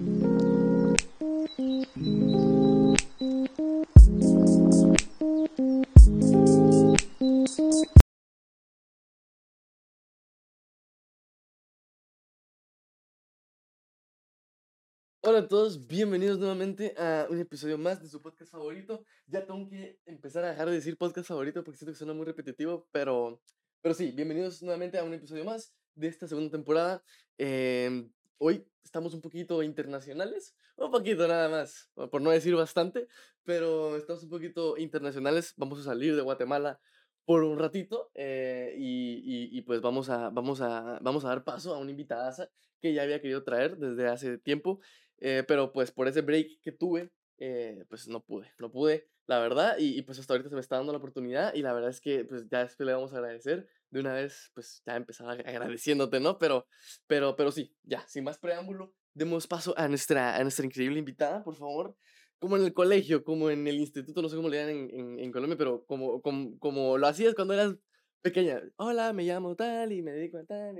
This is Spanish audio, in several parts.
Hola a todos, bienvenidos nuevamente a un episodio más de su podcast favorito. Ya tengo que empezar a dejar de decir podcast favorito porque siento que suena muy repetitivo, pero, pero sí, bienvenidos nuevamente a un episodio más de esta segunda temporada. Em, hoy estamos un poquito internacionales, un poquito nada más, por no decir bastante, pero estamos un poquito internacionales. Vamos a salir de Guatemala por un ratito eh, y, y, pues vamos a, vamos, a, vamos a dar paso a una invitada que ya había querido traer desde hace tiempo eh, pero pues por ese break que tuve, eh, pues no pude, no pude, la verdad, y, pues hasta ahorita se me está dando la oportunidad y la verdad es que pues ya después le vamos a agradecer de una vez, pues ya empezaba agradeciéndote, ¿no? Pero, pero, pero sí, ya, sin más preámbulo, demos paso a nuestra, a nuestra increíble invitada, por favor. Como en el colegio, como en el instituto, no sé cómo le dan en, en, en Colombia, pero como, como, como lo hacías cuando eras pequeña. Hola, me llamo tal y me dedico a tal.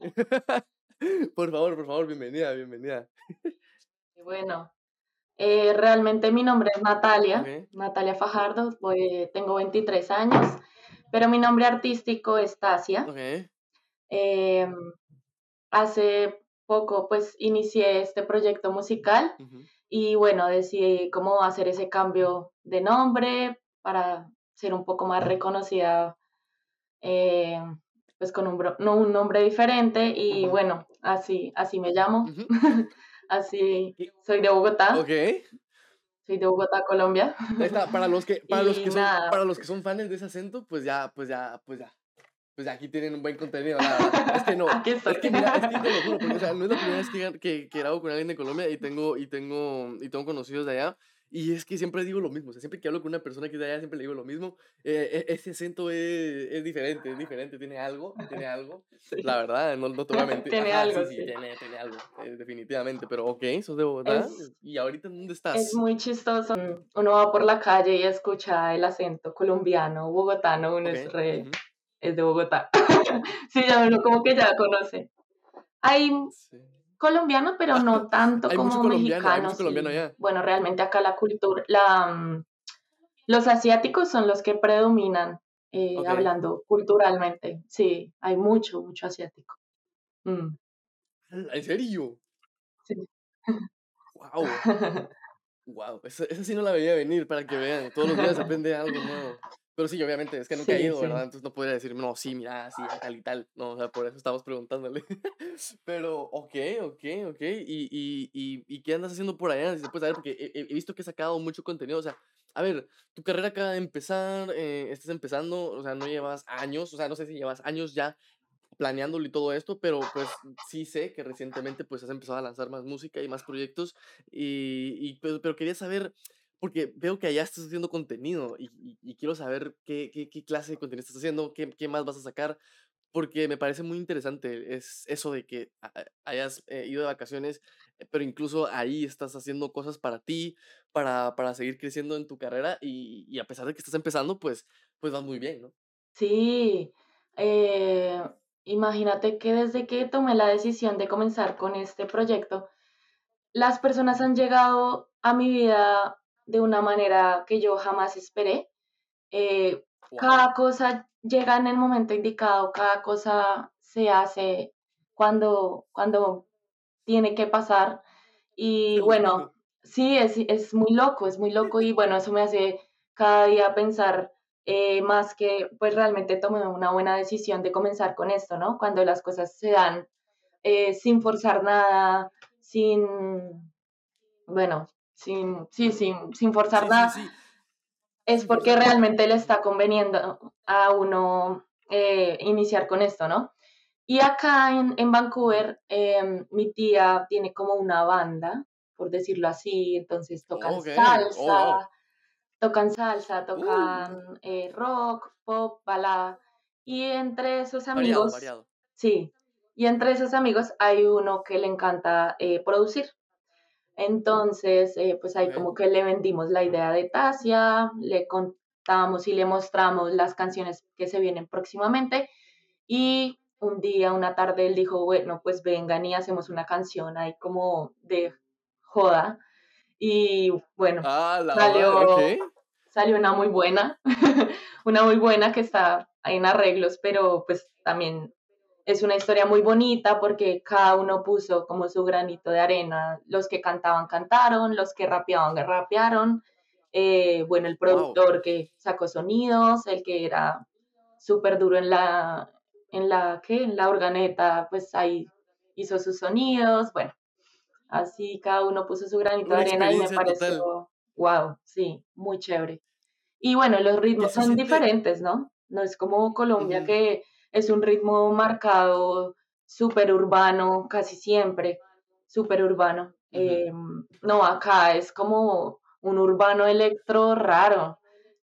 por favor, por favor, bienvenida, bienvenida. Bueno, eh, realmente mi nombre es Natalia, Natalia Fajardo, tengo 23 años, pero mi nombre artístico es Tasia. Em, hace poco pues inicié este proyecto musical y bueno, decidí cómo hacer ese cambio de nombre para ser un poco más reconocida eh, pues con un, un nombre diferente y bueno, así, así me llamo. Así, soy de Bogotá. Ok. Soy de Bogotá, Colombia. para los que, para los que son, para los que son fans de ese acento, pues ya, pues ya, pues ya. Pues ya aquí tienen un buen contenido. Es que no. Es que mira, es que te lo juro, porque, o sea, no es la primera vez que, que, que grabo con alguien de Colombia y tengo, y tengo, y tengo conocidos de allá. Y es que siempre digo lo mismo, o sea, siempre que hablo con una persona que es de allá, siempre le digo lo mismo. Eh, e, ese acento es, es, diferente, es diferente, tiene algo, tiene algo. La verdad, no, no te voy a mentir. tiene algo. Sí, sí, Tiene, tiene, algo, eh, definitivamente. Pero ok, sos de Bogotá. ¿Y ahorita dónde estás? Es muy chistoso. Uno va por la calle y escucha el acento colombiano, bogotano, uno es re. Es de Bogotá. sí, ya uno como que ya conoce. Hay colombiano, pero no tanto como mexicano. Bueno, realmente acá la cultura, la, mm, los asiáticos son los que predominan eh, hablando culturalmente. Sí, hay mucho, mucho asiático. Mm. ¿En serio? Sí. Wow. wow, esa, sí no la veía venir para que vean. Todos los días aprende algo nuevo. Pero sí, obviamente, es que nunca he ido, ¿verdad? Entonces no podría decir, no, sí, mira, sí, tal y tal. No, o sea, por eso estamos preguntándole. Pero, ok, ok, ok. ¿Y, y, y, y qué andas haciendo por allá? Si se puede saber, porque he, he, visto que has sacado mucho contenido. O sea, a ver, tu carrera acaba de empezar, eh, estás empezando, o sea, no llevas años, o sea, no sé si llevas años ya planeándolo y todo esto, pero pues sí sé que recientemente pues has empezado a lanzar más música y más proyectos y, y pero, pero quería saber porque veo que allá estás haciendo contenido y, y, quiero saber qué, qué, clase de contenido estás haciendo, qué, qué, más vas a sacar, porque me parece muy interesante es eso de que hayas eh, ido de vacaciones, eh, pero incluso ahí estás haciendo cosas para ti, para, para seguir creciendo en tu carrera y, y, a pesar de que estás empezando, pues, pues vas muy bien, ¿no? Sí, eh, imagínate que desde que tomé la decisión de comenzar con este proyecto, las personas han llegado a mi vida de una manera que yo jamás esperé. Eh, cada cosa llega en el momento indicado, cada cosa se hace cuando, cuando tiene que pasar. Y bueno, sí, es, es, muy loco, es muy loco y bueno, eso me hace cada día pensar eh, más que pues realmente tomé una buena decisión de comenzar con esto, ¿no? Cuando las cosas se dan eh, sin forzar nada, sin, bueno, sin, sí, sin, sin forzar nada, es porque realmente le está conveniendo a uno eh, iniciar con esto, ¿no? Y acá en, en Vancouver, em, mi tía tiene como una banda, por decirlo así, entonces tocan salsa, oh, oh. Tocan salsa, tocan uh. eh, rock, pop, balada, y entre esos amigos, sí, y entre esos amigos hay uno que le encanta eh, producir. Entonces, eh, pues ahí como que le vendimos la idea de Tasia, le contamos y le mostramos las canciones que se vienen próximamente y un día, una tarde, él dijo, bueno, pues vengan y hacemos una canción ahí como de Joda. Y bueno, Ah, la salió, salió una muy buena, una muy buena que está en arreglos, pero pues también es una historia muy bonita porque cada uno puso como su granito de arena. Los que cantaban, cantaron, los que rapeaban, rapearon. Eh, bueno, el Wow. productor que sacó sonidos, el que era súper duro en la, en la, ¿qué? En la organeta, pues ahí hizo sus sonidos. Bueno, así cada uno puso su granito de arena y me total. pareció, wow, sí, muy chévere. Y bueno, los ritmos son siente. diferentes, ¿no? No es como Colombia que es un ritmo marcado, súper urbano, casi siempre, súper urbano. Eh, no, acá es como un urbano electro raro,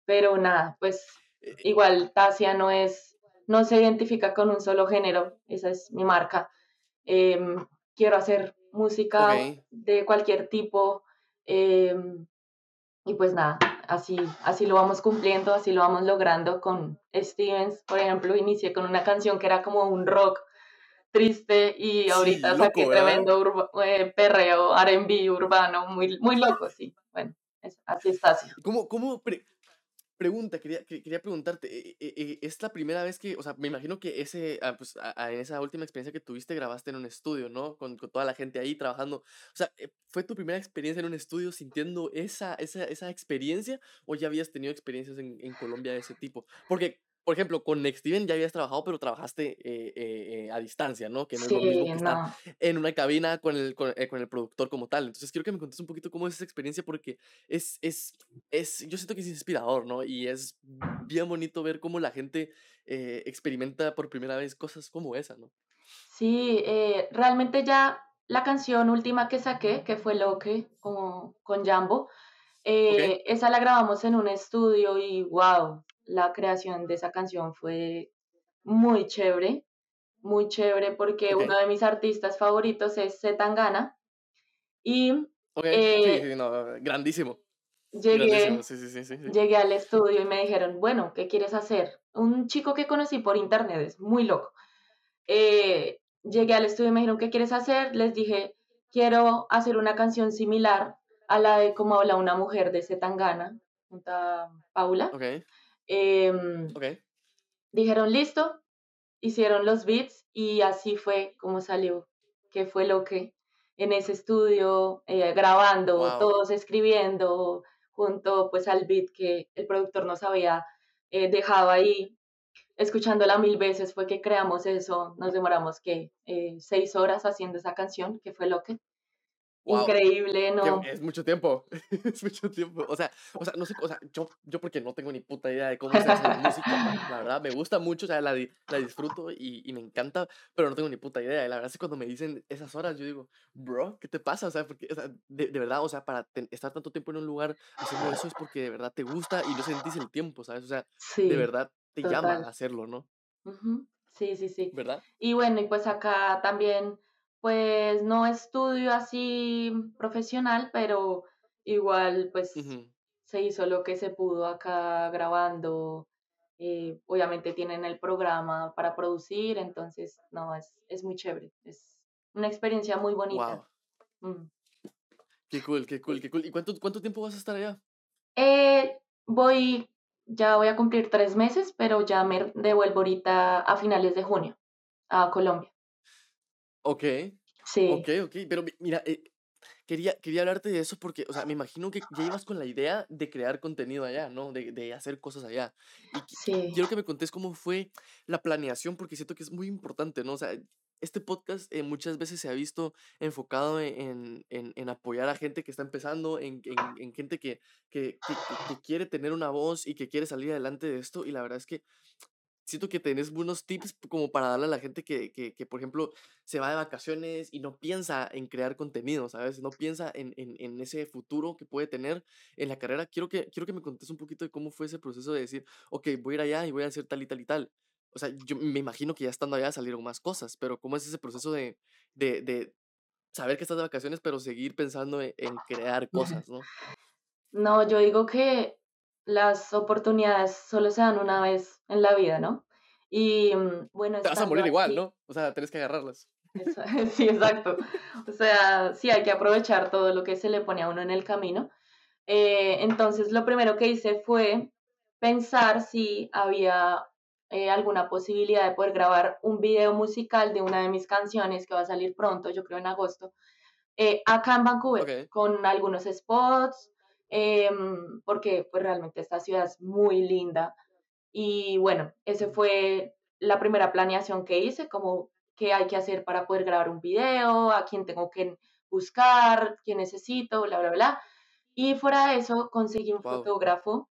pero nada, pues Eh, igual Tasia no es, no se identifica con un solo género, esa es mi marca. Em, quiero hacer música de cualquier tipo. em, y pues nada, así, así lo vamos cumpliendo, así lo vamos logrando con Stevens. Por ejemplo, inicié con una canción que era como un rock triste y Sí, ahorita saqué loco, ¿verdad? tremendo urba- eh, perreo, R&B urbano, muy, muy loco, sí. Bueno, es- así está así. ¿Cómo, cómo, pre- pregunta, quería, que- quería preguntarte, eh, eh, eh, ¿es la primera vez que, o sea, me imagino que ese, ah, pues, en esa última experiencia que tuviste grabaste en un estudio, ¿no? Con, con toda la gente ahí trabajando. O sea, ¿fue tu primera experiencia en un estudio sintiendo esa, esa, esa experiencia o ya habías tenido experiencias en, en Colombia de ese tipo? Porque, por ejemplo, con Next Steven ya habías trabajado, pero trabajaste eh, eh, eh, a distancia, ¿no? Que no es lo mismo que estar en una cabina con el, con, con el productor como tal. Entonces quiero que me contes un poquito cómo es esa experiencia porque es, es, es, yo siento que es inspirador, ¿no? Y es bien bonito ver cómo la gente experimenta por primera vez cosas como esa, ¿no? Sí, realmente ya la canción última que saqué, que fue Loque con, con Jambo, esa la grabamos en un estudio y wow, la creación de esa canción fue muy chévere, muy chévere porque uno de mis artistas favoritos es Zetangana y ok. Sí, eh, sí, no, grandísimo. llegué, sí, llegué al estudio y me dijeron, bueno, ¿qué quieres hacer? Un chico que conocí por internet, es muy loco. Eh, llegué al estudio y me dijeron, ¿qué quieres hacer? Les dije, quiero hacer una canción similar a la de cómo habla una mujer de Zetangana, junto a Paula. Ok, Em, ok. dijeron, listo, hicieron los beats y así fue como salió, que fue lo que en ese estudio, eh, grabando, Wow. todos escribiendo, junto pues al beat que el productor nos había eh, dejado ahí, escuchándola mil veces fue que creamos eso, nos demoramos que eh, seis horas haciendo esa canción, que fue lo que, Wow. increíble, ¿no? es mucho tiempo, es mucho tiempo. O sea, o sea, no sé, o sea, yo, yo porque no tengo ni puta idea de cómo se hace la música, la verdad, me gusta mucho, o sea, la, la disfruto y, y me encanta, pero no tengo ni puta idea. Y la verdad es que cuando me dicen esas horas, yo digo, bro, ¿qué te pasa? O sea, porque, o sea, de, de verdad, o sea, para ten- estar tanto tiempo en un lugar haciendo eso es porque de verdad te gusta y no sentís el tiempo, ¿sabes? O sea, de verdad te llama total. a hacerlo, ¿no? Sí, sí, sí. ¿Verdad? Y bueno, y pues acá también, pues no estudio así profesional, pero igual pues se hizo lo que se pudo acá grabando. eh, obviamente tienen el programa para producir, entonces no, es, es muy chévere. Es una experiencia muy bonita. Wow, Mm. qué cool, qué cool, qué cool. ¿Y cuánto, cuánto tiempo vas a estar allá? Eh, voy, ya voy a cumplir tres meses, pero ya me devuelvo ahorita a finales de junio a Colombia. Ok, Sí, ok, ok, pero mi- mira, eh, Quería, quería hablarte de eso porque, o sea, me imagino que ya ibas con la idea de crear contenido allá, ¿no? De, de hacer cosas allá. Y sí. quiero que me contés cómo fue la planeación, porque siento que es muy importante, ¿no? O sea, este podcast eh, muchas veces se ha visto enfocado en, en, en apoyar a gente que está empezando, en, en, en gente que, que, que- que quiere tener una voz y que quiere salir adelante de esto. Y la verdad es que siento que tenés buenos tips como para darle a la gente que, que, que, por ejemplo, se va de vacaciones y no piensa en crear contenido, ¿sabes? No piensa en, en, en ese futuro que puede tener en la carrera. Quiero que, quiero que me contes un poquito de cómo fue ese proceso de decir, ok, voy a ir allá y voy a hacer tal y tal y tal. O sea, yo me imagino que ya estando allá salieron más cosas, pero ¿cómo es ese proceso de, de, de saber que estás de vacaciones, pero seguir pensando en, en crear cosas, ¿no? No, yo digo que las oportunidades solo se dan una vez en la vida, ¿no? Y mm, bueno, Te vas a morir igual, ¿no? O sea, tenés que agarrarlas. sí, exacto. O sea, sí hay que aprovechar todo lo que se le pone a uno en el camino. Eh, entonces, lo primero que hice fue pensar si había eh, alguna posibilidad de poder grabar un video musical de una de mis canciones que va a salir pronto, yo creo en agosto, eh, acá en Vancouver, con algunos spots, em, porque pues realmente esta ciudad es muy linda. Y bueno, esa fue la primera planeación que hice, como qué hay que hacer para poder grabar un video, a quién tengo que buscar, quién necesito, bla, bla, bla. Y fuera de eso, conseguí un fotógrafo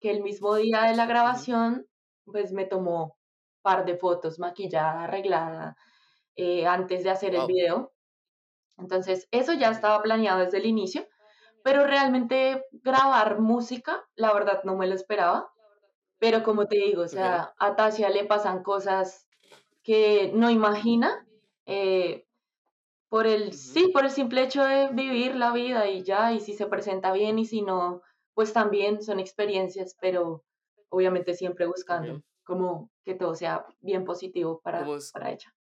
que el mismo día de la grabación, pues me tomó un par de fotos maquillada, arreglada, eh, antes de hacer el video. Entonces, eso ya estaba planeado desde el inicio, pero realmente grabar música, la verdad no me lo esperaba. Pero como te digo, o sea, a Tasia le pasan cosas que no imagina, eh, por el, sí, por el simple hecho de vivir la vida y ya, y si se presenta bien y si no, pues también son experiencias, pero obviamente siempre buscando como que todo sea bien positivo para, para ella.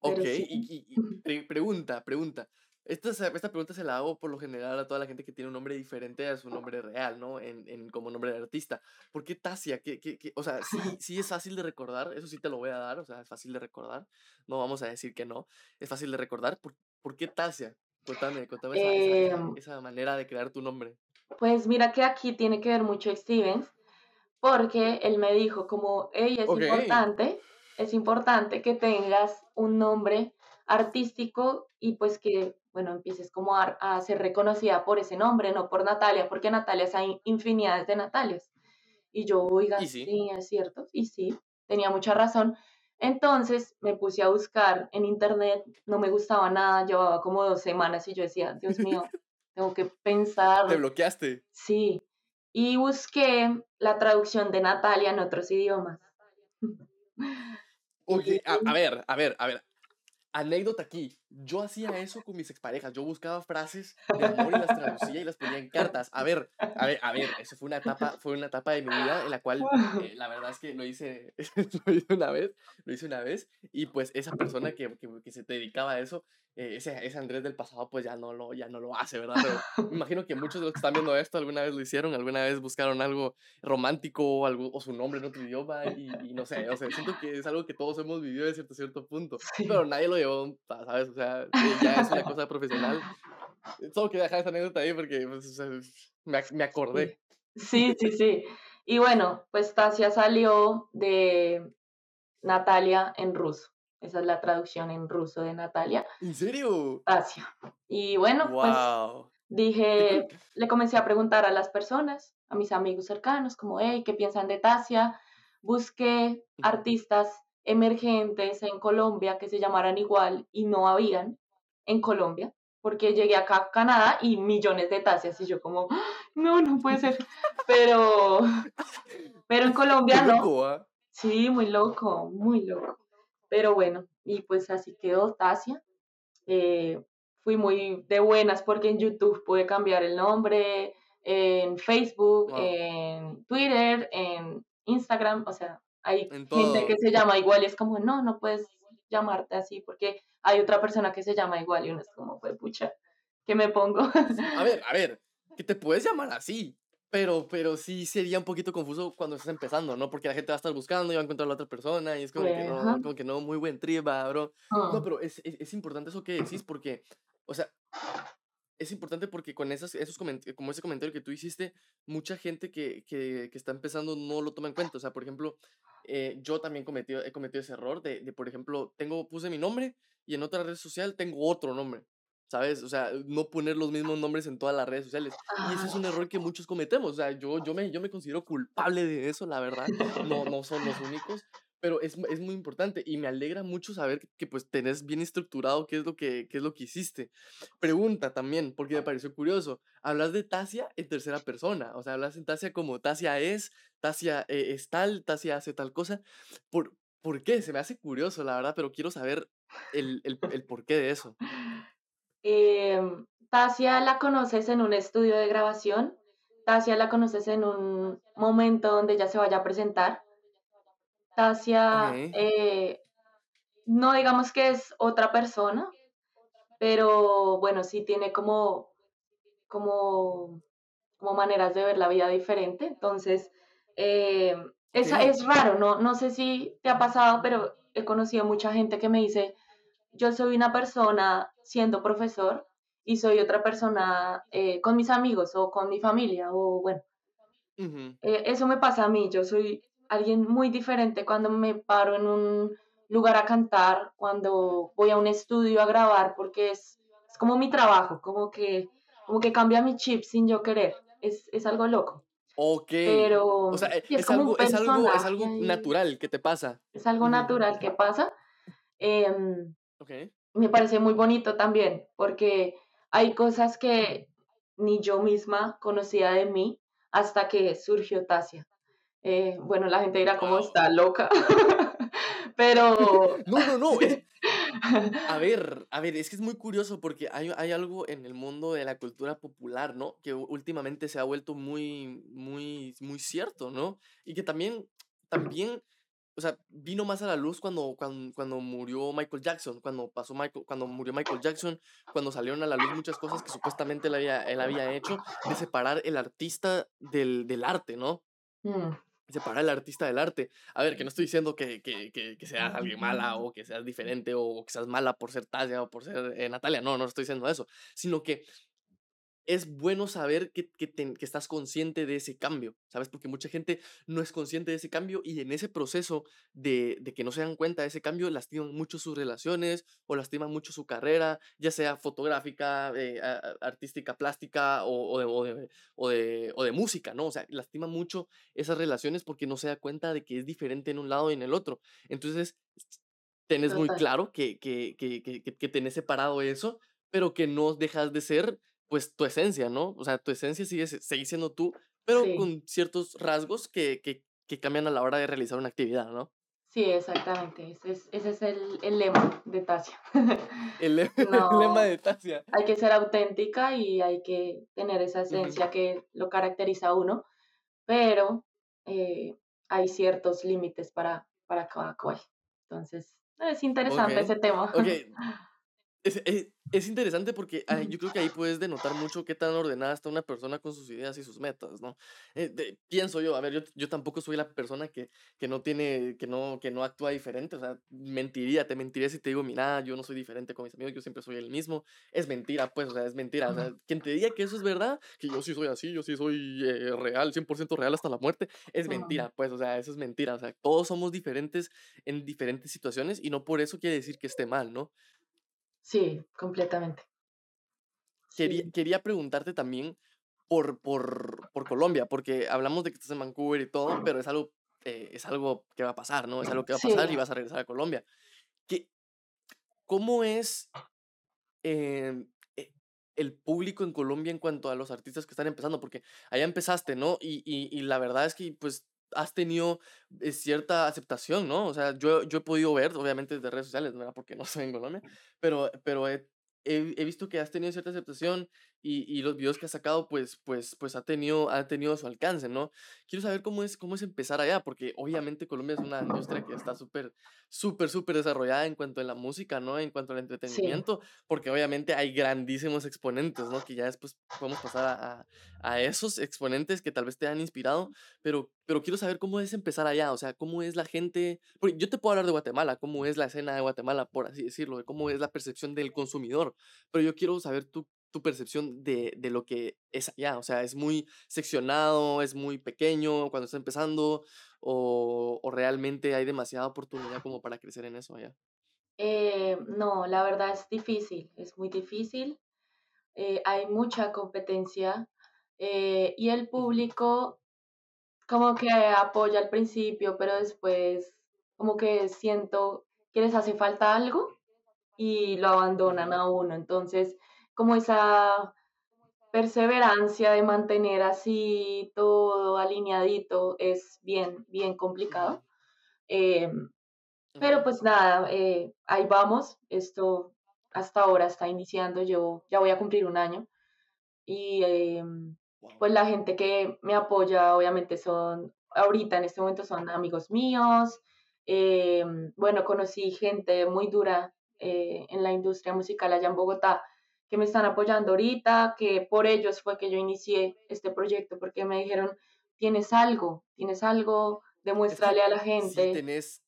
Ok, y, pregunta, pregunta. Esta, esta pregunta se la hago por lo general a toda la gente que tiene un nombre diferente a su nombre real, ¿no? En, en como nombre de artista. ¿Por qué Tasia? ¿Qué, qué, qué? O sea, sí, sí es fácil de recordar, eso sí te lo voy a dar, o sea, es fácil de recordar. No vamos a decir que no, es fácil de recordar. ¿Por, por qué Tasia? Cuéntame, cuéntame esa, em. esa, manera de crear tu nombre. Pues mira que aquí tiene que ver mucho Stevens, porque él me dijo como, ella es importante, es importante que tengas un nombre artístico y pues que, bueno, empieces como a, ser reconocida por ese nombre, no por Natalia, porque Natalia hay infinidades de Natalias. Y yo, oiga, sí? es cierto, y sí, tenía mucha razón. Entonces me puse a buscar en internet, no me gustaba nada, llevaba como dos semanas y yo decía, Dios mío, tengo que pensar. ¿Te bloqueaste? Sí, y busqué la traducción de Natalia en otros idiomas. Oye, a, ver, a ver, a ver. Anécdota aquí. Yo hacía eso con mis exparejas. Yo buscaba frases de amor y las traducía y las ponía en cartas. A ver, a ver, a ver. Eso fue una etapa, fue una etapa de mi vida en la cual eh, la verdad es que lo hice, lo hice una vez, lo hice una vez y pues esa persona que, que, que se dedicaba a eso eh, ese, ese, Andrés del pasado pues ya no, lo, ya no lo hace, ¿verdad? Pero me imagino que muchos de los que están viendo esto alguna vez lo hicieron, alguna vez buscaron algo romántico o, algo, o su nombre en otro idioma y, y, no sé, o sea, siento que es algo que todos hemos vivido de cierto, cierto punto, pero nadie lo llevó, ¿sabes? O sea, ya es una cosa profesional. Solo quería dejar esa anécdota ahí porque pues, me, me acordé. Sí, sí, sí. Y bueno, pues Tasia salió de Natalia en ruso. Esa es la traducción en ruso de Natalia. ¿En serio? Asia. Y bueno, pues dije, le comencé a preguntar a las personas, a mis amigos cercanos, como, hey, ¿qué piensan de Tasia? Busqué artistas emergentes en Colombia que se llamaran igual y no habían en Colombia, porque llegué acá a Canadá y millones de Tasias y yo como, no, no puede ser. Pero, pero en Colombia no. ¿ah? Sí, muy loco, muy loco. Pero bueno, y pues así quedó Tasia. Eh, fui muy de buenas porque en YouTube pude cambiar el nombre, en Facebook, en Twitter, en Instagram, o sea, hay gente que se llama igual y es como, no, no puedes llamarte así porque hay otra persona que se llama igual y uno es como, pues pucha, ¿qué me pongo? a ver, a ver, que te puedes llamar así, pero, pero sí sería un poquito confuso cuando estás empezando, ¿no? Porque la gente va a estar buscando y va a encontrar a la otra persona y es como, que, no, como que no, muy buen trip, bro. No, ah. pero es, es, es, importante eso que decís porque, o sea, es importante porque con esas, esos como ese comentario que tú hiciste, mucha gente que, que, que, está empezando no lo toma en cuenta. O sea, por ejemplo, eh, yo también cometí, he cometido ese error de, de, por ejemplo, tengo, puse mi nombre y en otra red social tengo otro nombre. ¿Sabes? O sea, no poner los mismos nombres en todas las redes sociales. Y ese es un error que muchos cometemos. O sea, yo, yo, me, yo me considero culpable de eso, la verdad. No, no son los únicos. Pero es, es muy importante y me alegra mucho saber que, pues tenés bien estructurado qué es, lo que, qué es lo que hiciste. Pregunta también, porque me pareció curioso. Hablas de Tasia en tercera persona. O sea, hablas en Tasia como Tasia es, Tasia eh, es tal, Tasia hace tal cosa. ¿Por, ¿Por qué? Se me hace curioso, la verdad, pero quiero saber el, el, el porqué de eso. Eh, Tasia la conoces en un estudio de grabación. Tasia la conoces en un momento donde ella se vaya a presentar. Tasia, eh, no digamos que es otra persona, pero bueno, sí tiene como, como, como maneras de ver la vida diferente. Entonces, eh, es, es raro, ¿no? No sé si te ha pasado, pero he conocido mucha gente que me dice, yo soy una persona siendo profesor y soy otra persona eh, con mis amigos o con mi familia o bueno. Eh, eso me pasa a mí, yo soy alguien muy diferente cuando me paro en un lugar a cantar, cuando voy a un estudio a grabar, porque es, es como mi trabajo, como que, como que cambia mi chip sin yo querer, es, es algo loco. Ok. Pero o sea, es, algo, es, algo, es, algo, natural que te pasa. Es algo natural que pasa. Me parece muy bonito también, porque hay cosas que ni yo misma conocía de mí hasta que surgió Tasia. Eh, bueno, la gente dirá, ¿cómo está loca? Pero... no, no, no. A ver, a ver, es que es muy curioso porque hay, hay, algo en el mundo de la cultura popular, ¿no? Que últimamente se ha vuelto muy, muy, muy cierto, ¿no? Y que también, también o sea, vino más a la luz cuando, cuando, cuando, murió Michael Jackson, cuando pasó Michael, cuando murió Michael Jackson, cuando salieron a la luz muchas cosas que supuestamente él había, él había hecho, de separar el artista del, del arte, ¿no? Mm. Separar el artista del arte. A ver, que no estoy diciendo que, que, que, que seas alguien mala o que seas diferente o que seas mala por ser Tasia o por ser eh, Natalia, no, no estoy diciendo eso, sino que es bueno saber que, que, que, estás consciente de ese cambio, ¿sabes? Porque mucha gente no es consciente de ese cambio y en ese proceso de, de, que no se dan cuenta de ese cambio lastiman mucho sus relaciones o lastiman mucho su carrera, ya sea fotográfica, eh, artística, plástica o, o, de, o, de, o, de, música, ¿no? O sea, lastiman mucho esas relaciones porque no se da cuenta de que es diferente en un lado y en el otro. Entonces, tenés muy claro que, que, que, que, que tenés separado eso, pero que no dejas de ser pues tu esencia, ¿no? O sea, tu esencia sigue, sigue siendo tú, pero con ciertos rasgos que, que, que, cambian a la hora de realizar una actividad, ¿no? Sí, exactamente. Ese es, ese es el, el, lema de Tasia. El, lema de Tasia. Hay que ser auténtica y hay que tener esa esencia que lo caracteriza a uno, pero eh, hay ciertos límites para, para cada cual. Entonces, es interesante ese tema. Ok, Es, es, interesante porque yo creo que ahí puedes denotar mucho qué tan ordenada está una persona con sus ideas y sus metas, ¿no? Eh, pienso yo, a ver, yo, yo tampoco soy la persona que, que no tiene, que no, que no actúa diferente, o sea, mentiría, te mentiría si te digo, mira, yo no soy diferente con mis amigos, yo siempre soy el mismo, es mentira, pues, o sea, es mentira, o sea, quien te diga que eso es verdad, que yo sí soy así, yo sí soy eh, real, 100% real hasta la muerte, es mentira, pues, o sea, eso es mentira, o sea, todos somos diferentes en diferentes situaciones y no por eso quiere decir que esté mal, ¿no? Sí, completamente. Quería, quería preguntarte también por, por, por, Colombia, porque hablamos de que estás en Vancouver y todo, pero es algo, eh, es algo que va a pasar, ¿no? Es algo que va a pasar y vas a regresar a Colombia. ¿Qué, ¿Cómo es em, eh, el público en Colombia en cuanto a los artistas que están empezando? Porque allá empezaste, ¿no? Y, y, y la verdad es que, pues, has tenido eh, cierta aceptación, ¿no? O sea, yo, yo he podido ver, obviamente desde redes sociales, ¿no? Porque no soy en Colombia, pero, pero he, he, visto que has tenido cierta aceptación y, y, los videos que has sacado, pues, pues, pues ha tenido, ha tenido su alcance, ¿no? Quiero saber cómo es, cómo es empezar allá, porque obviamente Colombia es una industria que está súper, súper, súper desarrollada en cuanto a la música, ¿no? En cuanto al entretenimiento, porque obviamente hay grandísimos exponentes, ¿no? Que ya después podemos pasar a, a, esos exponentes que tal vez te han inspirado, pero, pero quiero saber cómo es empezar allá, o sea, cómo es la gente, porque yo te puedo hablar de Guatemala, cómo es la escena de Guatemala, por así decirlo, de cómo es la percepción del consumidor, pero yo quiero saber tú tu percepción de, de, lo que es allá? O sea, ¿es muy seccionado, es muy pequeño cuando está empezando o, o realmente hay demasiada oportunidad como para crecer en eso allá? Eh, no, la verdad es difícil, es muy difícil. Eh, hay mucha competencia eh, y el público como que apoya al principio, pero después como que siento que les hace falta algo y lo abandonan a uno. Entonces, como esa perseverancia de mantener así todo alineadito es bien, bien complicado. Em, pero pues nada, eh, ahí vamos. Esto hasta ahora está iniciando. Yo ya voy a cumplir un año. Y em, pues la gente que me apoya, obviamente son, ahorita en este momento son amigos míos, Em, bueno, conocí gente muy dura eh, en la industria musical allá en Bogotá que me están apoyando ahorita, que por ellos fue que yo inicié este proyecto, porque me dijeron, tienes algo, tienes algo, demuéstrale a la gente. Sí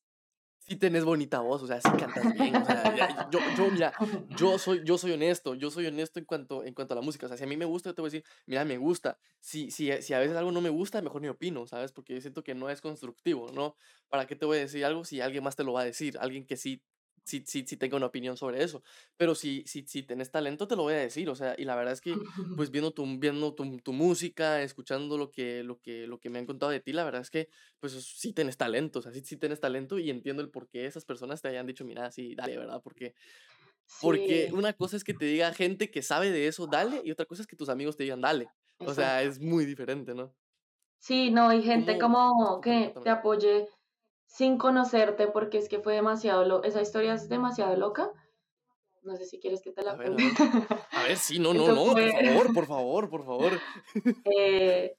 sí tenés bonita voz, o sea, sí cantas bien, o sea, yo, yo, mira, yo soy, yo soy honesto, yo soy honesto en cuanto, en cuanto a la música, o sea, si a mí me gusta, yo te voy a decir, mira, me gusta, si, si, si a veces algo no me gusta, mejor ni opino, ¿sabes? Porque siento que no es constructivo, ¿no? ¿Para qué te voy a decir algo si alguien más te lo va a decir? Alguien que sí sí, sí, sí tengo una opinión sobre eso. Pero si, si, si tenés talento, te lo voy a decir. O sea, y la verdad es que, pues viendo tu, viendo tu, tu, música, escuchando lo que, lo, que, lo que me han contado de ti, la verdad es que, pues sí tenés talento. O sea, sí, sí tenés talento y entiendo el por qué esas personas te hayan dicho, mira, sí, dale, ¿verdad? Porque, porque una cosa es que te diga gente que sabe de eso, dale, y otra cosa es que tus amigos te digan, dale. O sea, es muy diferente, ¿no? Sí, no, hay gente como que te apoye sin conocerte porque es que fue demasiado loco. Esa historia es demasiado loca. No sé si quieres que te la cuente. A, ver, sí, no, no, no, por favor, por favor, por favor. Eh,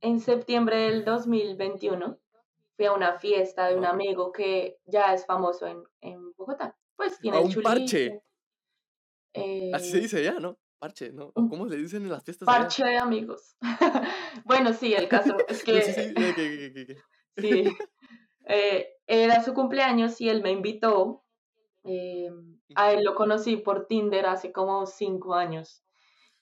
en septiembre del 2021 fui a una fiesta de un amigo que ya es famoso en, en Bogotá. Pues tiene a un parche. Así se eh, dice ya, ¿no? Parche, ¿no? ¿Cómo se dicen en las fiestas? Parche de amigos. bueno, sí, el caso es que... sí, sí, sí. Eh, era su cumpleaños y él me invitó. Eh, a él lo conocí por Tinder hace como cinco años.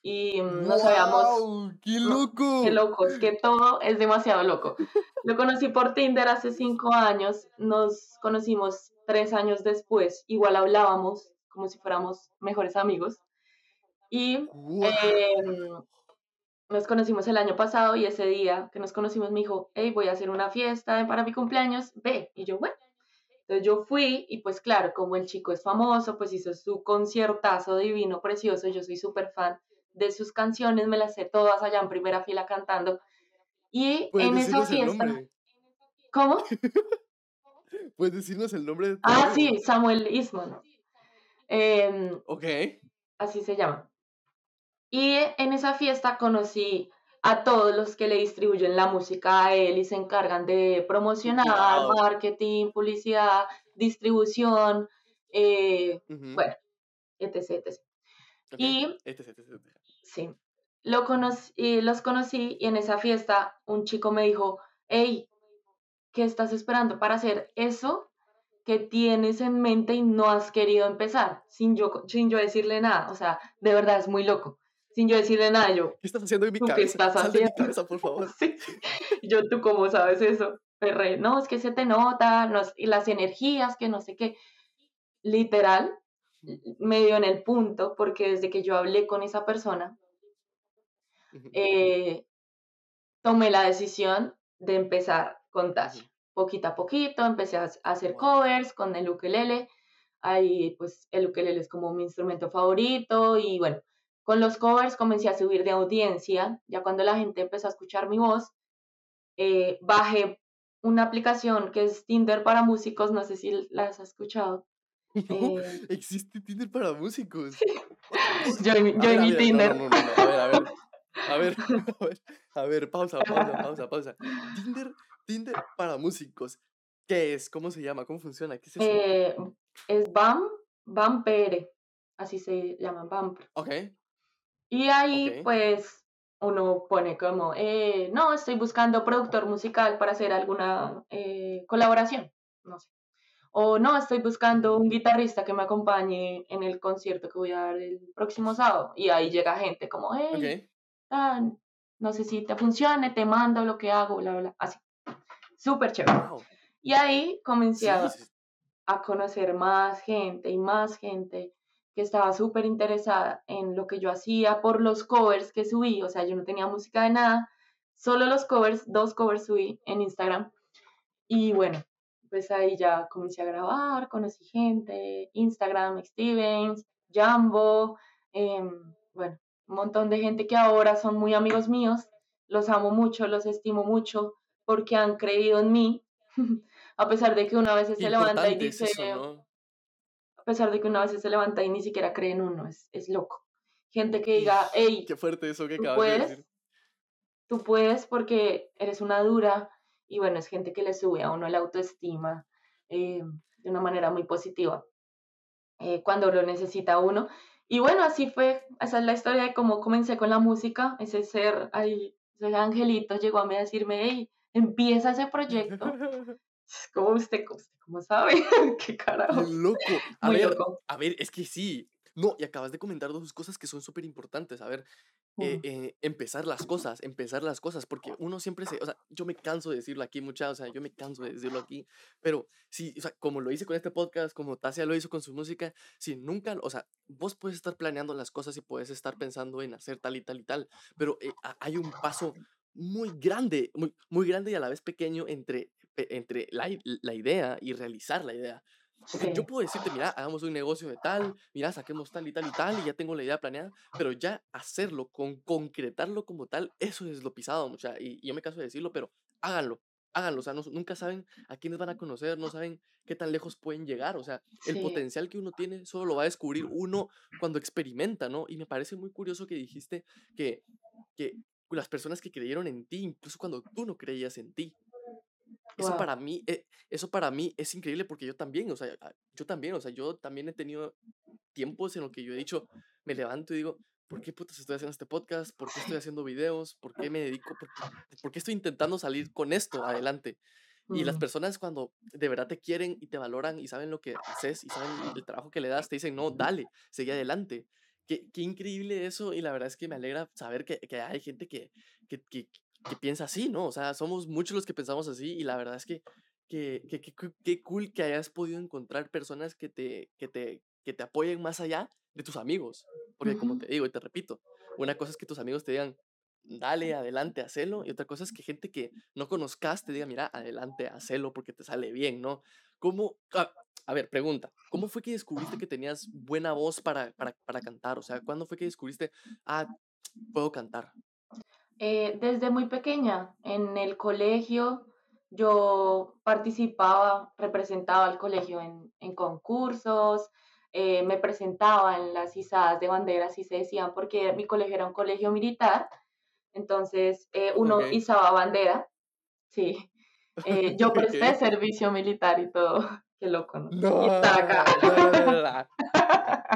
Y mm, nos habíamos... ¡Qué loco! ¡Qué loco! Es que todo es demasiado loco. Lo conocí por Tinder hace cinco años. Nos conocimos tres años después. Igual hablábamos como si fuéramos mejores amigos. Y nos conocimos el año pasado y ese día que nos conocimos me dijo, hey, voy a hacer una fiesta para mi cumpleaños, ve. Y yo, bueno. Entonces yo fui y pues claro, como el chico es famoso, pues hizo su conciertazo divino, precioso, yo soy súper fan de sus canciones, me las sé todas allá en primera fila cantando. Y en esa fiesta... ¿Cómo? ¿Puedes decirnos el nombre de Ah, sí, Samuel Isman. Em, ok. Así se llama. Y en esa fiesta conocí a todos los que le distribuyen la música a él y se encargan de promocionar, marketing, publicidad, distribución, eh, bueno, etc. etc. Y sí, lo conocí, los conocí y en esa fiesta un chico me dijo, hey, ¿qué estás esperando para hacer eso que tienes en mente y no has querido empezar? Sin yo, sin yo decirle nada, o sea, de verdad es muy loco sin yo decirle nada, yo. ¿Qué estás haciendo en mi cabeza? ¿Qué estás haciendo? mi cabeza, por favor. Sí. Yo, ¿tú cómo sabes eso? Perre, no, es que se te nota, y las energías, que no sé qué. Literal, medio en el punto, porque desde que yo hablé con esa persona, eh, tomé la decisión de empezar con Tasha. Poquito a poquito, empecé a hacer covers con el ukelele. Ahí, pues, el ukelele es como mi instrumento favorito y bueno, con los covers comencé a subir de audiencia, ya cuando la gente empezó a escuchar mi voz, eh, bajé una aplicación que es Tinder para músicos, no sé si la has escuchado. No, eh, existe Tinder para músicos. yo en mi Tinder. a ver, a ver. A ver, a ver, a ver, pausa, pausa, pausa, pausa. Tinder, Tinder para músicos. ¿Qué es? ¿Cómo se llama? ¿Cómo funciona? ¿Qué es eso? Eh, es BAM, BAM PR. Así se llama, BAM. Ok. Y ahí, pues, uno pone como, eh, no, estoy buscando productor musical para hacer alguna eh, colaboración, no sé. O no, estoy buscando un guitarrista que me acompañe en el concierto que voy a dar el próximo sábado. Y ahí llega gente como, hey, no sé si te funcione, te mando lo que hago, bla, bla, así. Súper chévere. Y ahí comencé a conocer más gente y más gente que estaba súper interesada en lo que yo hacía por los covers que subí, o sea, yo no tenía música de nada, solo los covers, dos covers subí en Instagram. Y bueno, pues ahí ya comencé a grabar, conocí gente, Instagram, Stevens, Jambo, em, bueno, un montón de gente que ahora son muy amigos míos, los amo mucho, los estimo mucho porque han creído en mí, a pesar de que una vez se levanta y dice, pesar de que una vez se levanta y ni siquiera cree en uno, es, es loco. Gente que diga, hey, qué fuerte eso que tú puedes, Tú puedes porque eres una dura y bueno, es gente que le sube a uno la autoestima eh, de una manera muy positiva eh, cuando lo necesita uno. Y bueno, así fue, esa es la historia de cómo comencé con la música, ese ser ahí, ese angelito llegó a mí a decirme, hey, empieza ese proyecto. ¿Cómo usted, cómo sabe? ¿Qué carajo? Loco. A ver, a ver, es que sí. No, y acabas de comentar dos cosas que son súper importantes. A ver, eh, eh, empezar las cosas, empezar las cosas, porque uno siempre se, o sea, yo me canso de decirlo aquí mucha, o sea, yo me canso de decirlo aquí, pero sí, o sea, como lo hice con este podcast, como Tasia lo hizo con su música, si nunca, o sea, vos puedes estar planeando las cosas y puedes estar pensando en hacer tal y tal y tal, pero eh, hay un paso muy grande, muy, muy grande y a la vez pequeño entre, entre la, la idea y realizar la idea. Porque yo puedo decirte, mira, hagamos un negocio de tal, mira, saquemos tal y tal y tal, y ya tengo la idea planeada, pero ya hacerlo, con concretarlo como tal, eso es lo pisado, mucha, y, y yo me caso de decirlo, pero háganlo, háganlo, o sea, nunca saben a quiénes van a conocer, no saben qué tan lejos pueden llegar, o sea, el potencial que uno tiene solo lo va a descubrir uno cuando experimenta, ¿no? Y me parece muy curioso que dijiste que, que las personas que creyeron en ti, incluso cuando tú no creías en ti, eso para mí, eh, eso para mí es increíble porque yo también, o sea, ah, yo también, o sea, yo también he tenido tiempos en los que yo he dicho, me levanto y digo, ¿por qué putas estoy haciendo este podcast? ¿Por qué estoy haciendo videos? ¿Por qué me dedico? ¿Por qué, estoy intentando salir con esto adelante? Y las personas cuando de verdad te quieren y te valoran y saben lo que haces y saben el trabajo que le das, te dicen, no, dale, sigue adelante. Qué, qué increíble eso y la verdad es que me alegra saber que, que hay gente que, que, que, que piensa así, ¿no? O sea, somos muchos los que pensamos así y la verdad es que qué cool que hayas podido encontrar personas que te, que, te, que te apoyen más allá de tus amigos. Porque como te digo y te repito, una cosa es que tus amigos te digan, dale, adelante, hacelo. Y otra cosa es que gente que no conozcas te diga, mira, adelante, hacelo porque te sale bien, ¿no? ¿Cómo? Ah, a ver, pregunta, ¿cómo fue que descubriste que tenías buena voz para, para, para cantar? O sea, ¿cuándo fue que descubriste, ah, puedo cantar? Eh, desde muy pequeña, en el colegio, yo participaba, representaba al colegio en, en concursos, eh, me presentaba en las izadas de bandera, así se decían, porque mi colegio era un colegio militar, entonces eh, uno izaba bandera, sí. yo presté servicio militar y todo. Qué loco, ¿no? No, acá.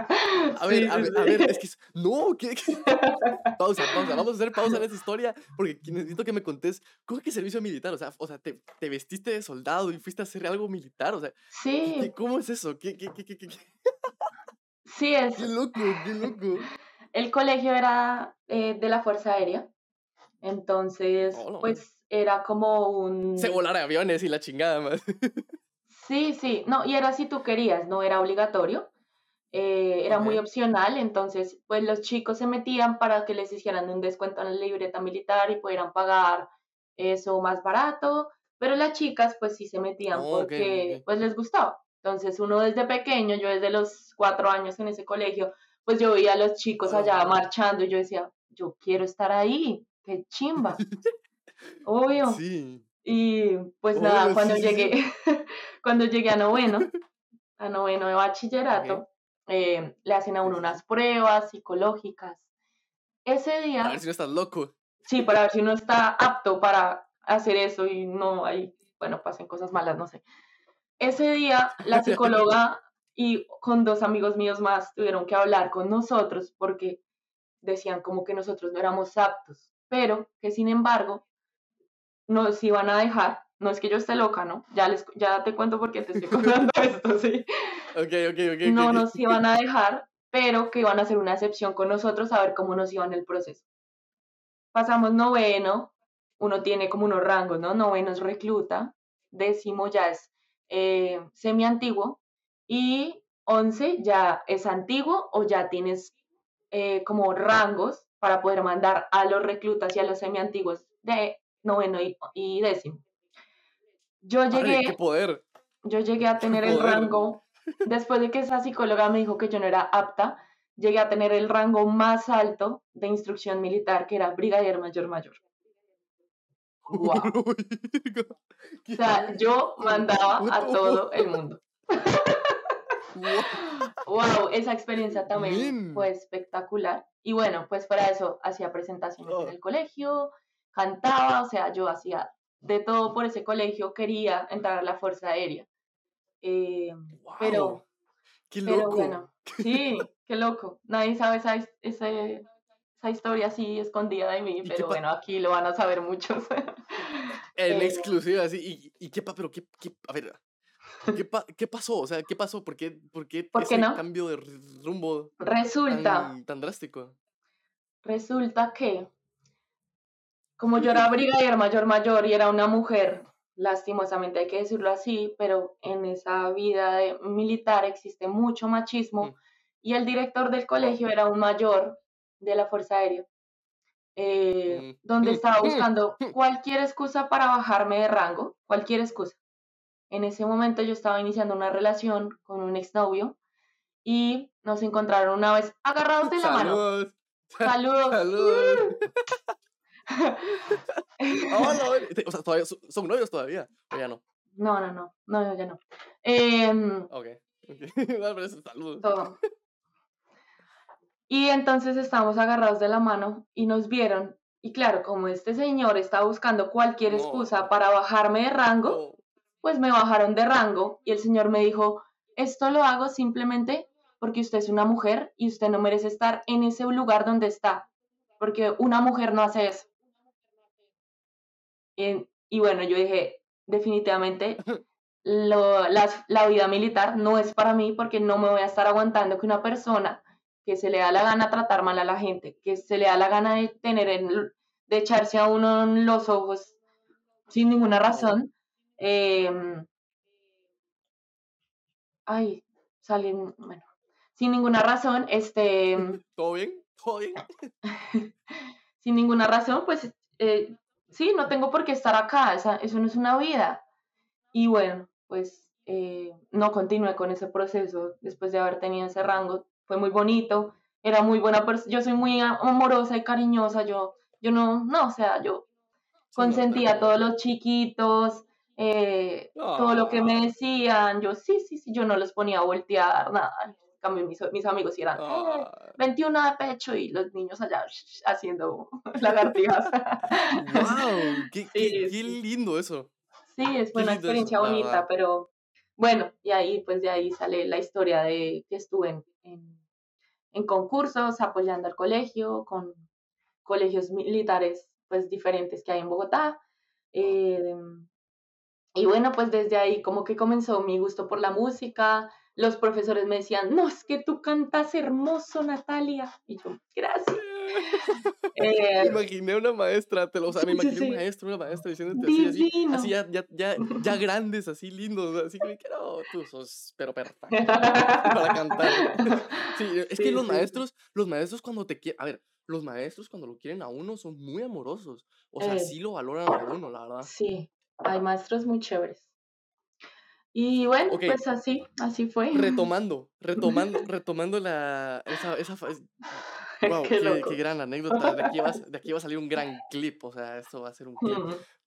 A ver, a, ver, a ver, es que. No, ¿qué, Pausa, pausa. Vamos a hacer pausa en esa historia porque necesito que me contés. ¿Cómo es que servicio militar? O sea, o sea te, te, vestiste de soldado y fuiste a hacer algo militar. O sea, sí. ¿cómo es eso? ¿Qué, qué, qué, qué, qué? Sí, es. Qué loco, qué loco. El colegio era eh, de la Fuerza Aérea. Entonces, oh, pues era como un. Se volar aviones y la chingada más. Sí, sí, no, y era si tú querías, no era obligatorio, eh, era muy opcional, entonces pues los chicos se metían para que les hicieran un descuento en la libreta militar y pudieran pagar eso más barato, pero las chicas pues sí se metían oh, porque pues les gustaba. Entonces uno desde pequeño, yo desde los cuatro años en ese colegio, pues yo veía a los chicos allá marchando y yo decía, yo quiero estar ahí, qué chimba. Obvio. Sí. Y pues nada, cuando llegué, cuando llegué a noveno, a noveno de bachillerato, eh, le hacen a uno unas pruebas psicológicas. Ese día... A ver si no estás loco. Sí, para ver si uno está apto para hacer eso y no hay, bueno, pasen cosas malas, no sé. Ese día la psicóloga y con dos amigos míos más tuvieron que hablar con nosotros porque decían como que nosotros no éramos aptos, pero que sin embargo nos iban a dejar, no es que yo esté loca, ¿no? Ya, les, ya te cuento por qué te estoy contando esto, ¿sí? Ok, ok, ok. No nos iban a dejar, pero que iban a hacer una excepción con nosotros a ver cómo nos iba en el proceso. Pasamos noveno, uno tiene como unos rangos, ¿no? Noveno es recluta, décimo ya es eh, semi antiguo y once ya es antiguo o ya tienes eh, como rangos para poder mandar a los reclutas y a los semi antiguos de noveno y, décimo. Yo llegué, qué poder. yo llegué a tener el rango, después de que esa psicóloga me dijo que yo no era apta, llegué a tener el rango más alto de instrucción militar, que era brigadier mayor mayor. Wow. o sea, yo mandaba a todo el mundo. wow, esa experiencia también fue espectacular. Y bueno, pues de eso, hacía presentaciones en oh. el colegio, cantaba, o sea, yo hacía de todo por ese colegio, quería entrar a la Fuerza Aérea. Eh, pero, ¡Qué loco! bueno, sí, qué loco. Nadie sabe esa, esa historia así escondida de mí, pero bueno, aquí lo van a saber muchos. En eh, exclusiva, así. ¿Y, qué, pero qué, qué, a ver, ¿qué, ¿qué, pasó? O sea, ¿qué pasó? ¿Por qué, por qué, ese cambio de rumbo Resulta, tan, drástico? Resulta que, como yo era brigadier mayor mayor y era una mujer, lastimosamente hay que decirlo así, pero en esa vida militar existe mucho machismo mm. y el director del colegio era un mayor de la Fuerza Aérea, eh, mm, donde mm, estaba buscando cualquier excusa para bajarme de rango, cualquier excusa. En ese momento yo estaba iniciando una relación con un exnovio y nos encontraron una vez agarrados de la mano. Saludos. Saludos. o sea, todavía, ¿son novios todavía? ¿O ya no? No, no, no, no, ya no. Eh, ok. Saludos. Todo. Y entonces estábamos agarrados de la mano y nos vieron. Y claro, como este señor estaba buscando cualquier excusa para bajarme de rango, pues me bajaron de rango y el señor me dijo, esto lo hago simplemente porque usted es una mujer y usted no merece estar en ese lugar donde está, porque una mujer no hace eso. Y, bueno, yo dije, definitivamente la vida militar no es para mí porque no me voy a estar aguantando que una persona que se le da la gana tratar mal a la gente, que se le da la gana de tener, de echarse a uno en los ojos sin ninguna razón. Em, ay, salen, bueno, sin ninguna razón, este... ¿Todo bien? ¿Todo bien? sin ninguna razón, pues eh, sí, no tengo por qué estar acá, eso no es una vida. Y bueno, pues eh, no continué con ese proceso después de haber tenido ese rango fue muy bonito, era muy buena persona, yo soy muy amorosa y cariñosa, yo, yo no, no, o sea, yo consentía a todos los chiquitos, eh, todo lo que me decían, yo sí, sí, sí, yo no los ponía a voltear, nada. En cambio, mis, mis amigos eran 21 de pecho y los niños allá haciendo lagartijas. ¡Wow! Qué, qué, lindo eso! Sí, es una experiencia bonita, pero bueno, y ahí, pues de ahí sale la historia de que estuve en en concursos, apoyando al colegio, con colegios militares pues diferentes que hay en Bogotá. Em, y bueno, pues desde ahí como que comenzó mi gusto por la música. Los profesores me decían, no, es que tú cantas hermoso, Natalia. Y yo, gracias. eh, imaginé una maestra, te lo, o sea, me imaginé un maestro, una maestra diciéndote así, así, así ya, ya, ya, ya, grandes, así lindos, así que no, tú sos pero perfecto para cantar. Sí, es que los maestros, los maestros cuando te quieren, a ver, los maestros cuando lo quieren a uno son muy amorosos, o sea, eh, sí lo valoran a uno, la verdad. Sí, hay maestros muy chéveres. Y bueno, pues así, así fue. Retomando, retomando, retomando la, esa, esa, Wow, qué, qué, gran anécdota. De aquí, va, de aquí va a salir un gran clip, o sea, esto va a ser un clip.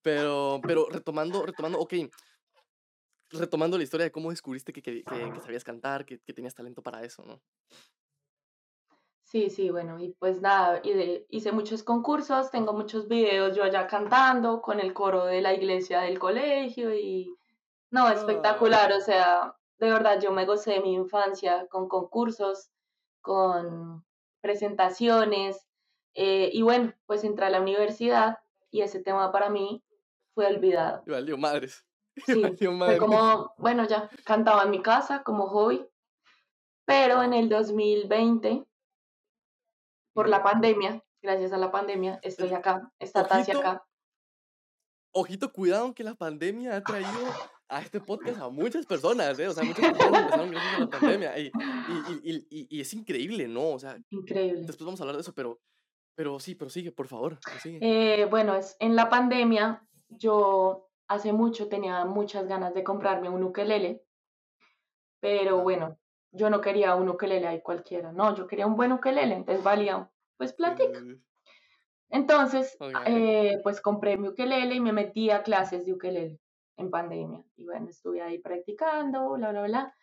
Pero, pero retomando, retomando, ok, retomando la historia de cómo descubriste que, que, que sabías cantar, que, tenías talento para eso, ¿no? Sí, sí, bueno, y pues nada, hice muchos concursos, tengo muchos videos yo allá cantando con el coro de la iglesia del colegio y no, espectacular, o sea, de verdad yo me gocé de mi infancia con concursos, con presentaciones, eh, y bueno, pues entré a la universidad y ese tema para mí fue olvidado. Valió madres. Sí, fue como, bueno, ya cantaba en mi casa como hobby, pero en el 2020, por la pandemia, gracias a la pandemia, estoy acá, está Tati acá. Ojito, cuidado que la pandemia ha traído a este podcast a muchas personas, ¿eh? O sea, muchas personas empezaron gracias a la pandemia. Y, y, y, y, es increíble, ¿no? O sea, increíble. Después vamos a hablar de eso, pero, pero sí, pero sigue, por favor. Eh, bueno, es, en la pandemia yo hace mucho tenía muchas ganas de comprarme un ukelele, pero bueno, yo no quería un ukelele ahí cualquiera, no, yo quería un buen ukelele, entonces valía, pues platica. Entonces, eh, pues compré mi ukelele y me metí a clases de ukelele en pandemia. Y bueno, estuve ahí practicando, bla, bla, bla.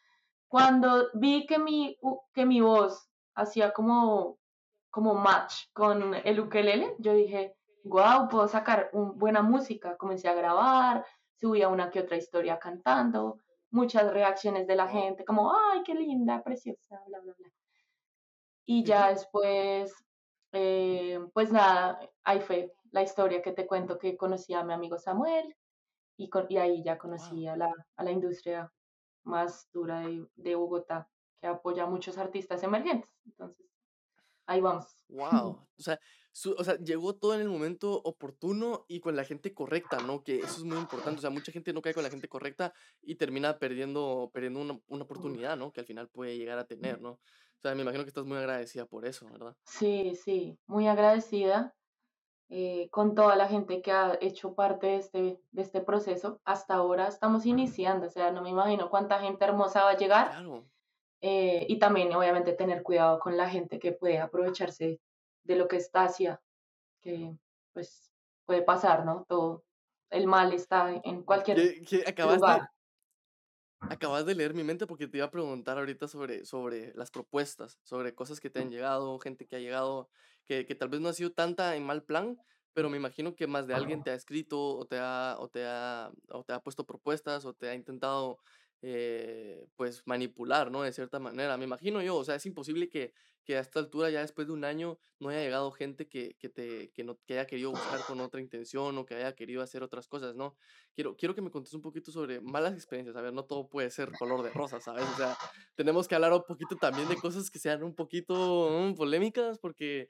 Cuando vi que mi, que mi voz hacía como, como match con el ukelele, yo dije, wow, puedo sacar un, buena música. Comencé a grabar, subía una que otra historia cantando. muchas reacciones de la gente, como, ay, qué linda, preciosa, bla, bla, bla. Y ya después, eh, pues nada, ahí fue la historia que te cuento que conocí a mi amigo Samuel y, y ahí ya conocí a, la, a la industria más dura de, de Bogotá, que apoya a muchos artistas emergentes. Entonces, ahí vamos. Wow. O sea, o sea, llegó todo en el momento oportuno y con la gente correcta, ¿no? Que eso es muy importante. O sea, mucha gente no cae con la gente correcta y termina perdiendo, perdiendo una, una oportunidad, ¿no? Que al final puede llegar a tener, ¿no? O sea, me imagino que estás muy agradecida por eso, ¿verdad? Sí, sí, muy agradecida eh, con toda la gente que ha hecho parte de este, de este proceso. Hasta ahora estamos iniciando, o sea, no me imagino cuánta gente hermosa va a llegar. Claro. Eh, y también, obviamente, tener cuidado con la gente que puede aprovecharse de lo que está hacia, que pues puede pasar, ¿no? Todo el mal está en cualquier lugar. Acabas de leer mi mente porque te iba a preguntar ahorita sobre, sobre las propuestas, sobre cosas que te han llegado, gente que ha llegado, que, que tal vez no ha sido tanta en mal plan, pero me imagino que más de alguien te ha escrito o te ha, o te ha, o te ha puesto propuestas o te ha intentado eh, pues manipular, ¿no? De cierta manera, me imagino yo, o sea, es imposible que, que a esta altura, ya después de un año, no haya llegado gente que, que te, que, no, que haya querido buscar con otra intención o que haya querido hacer otras cosas, ¿no? Quiero, quiero que me contes un poquito sobre malas experiencias, a ver, no todo puede ser color de rosa, ¿sabes? O sea, tenemos que hablar un poquito también de cosas que sean un poquito mm, polémicas, porque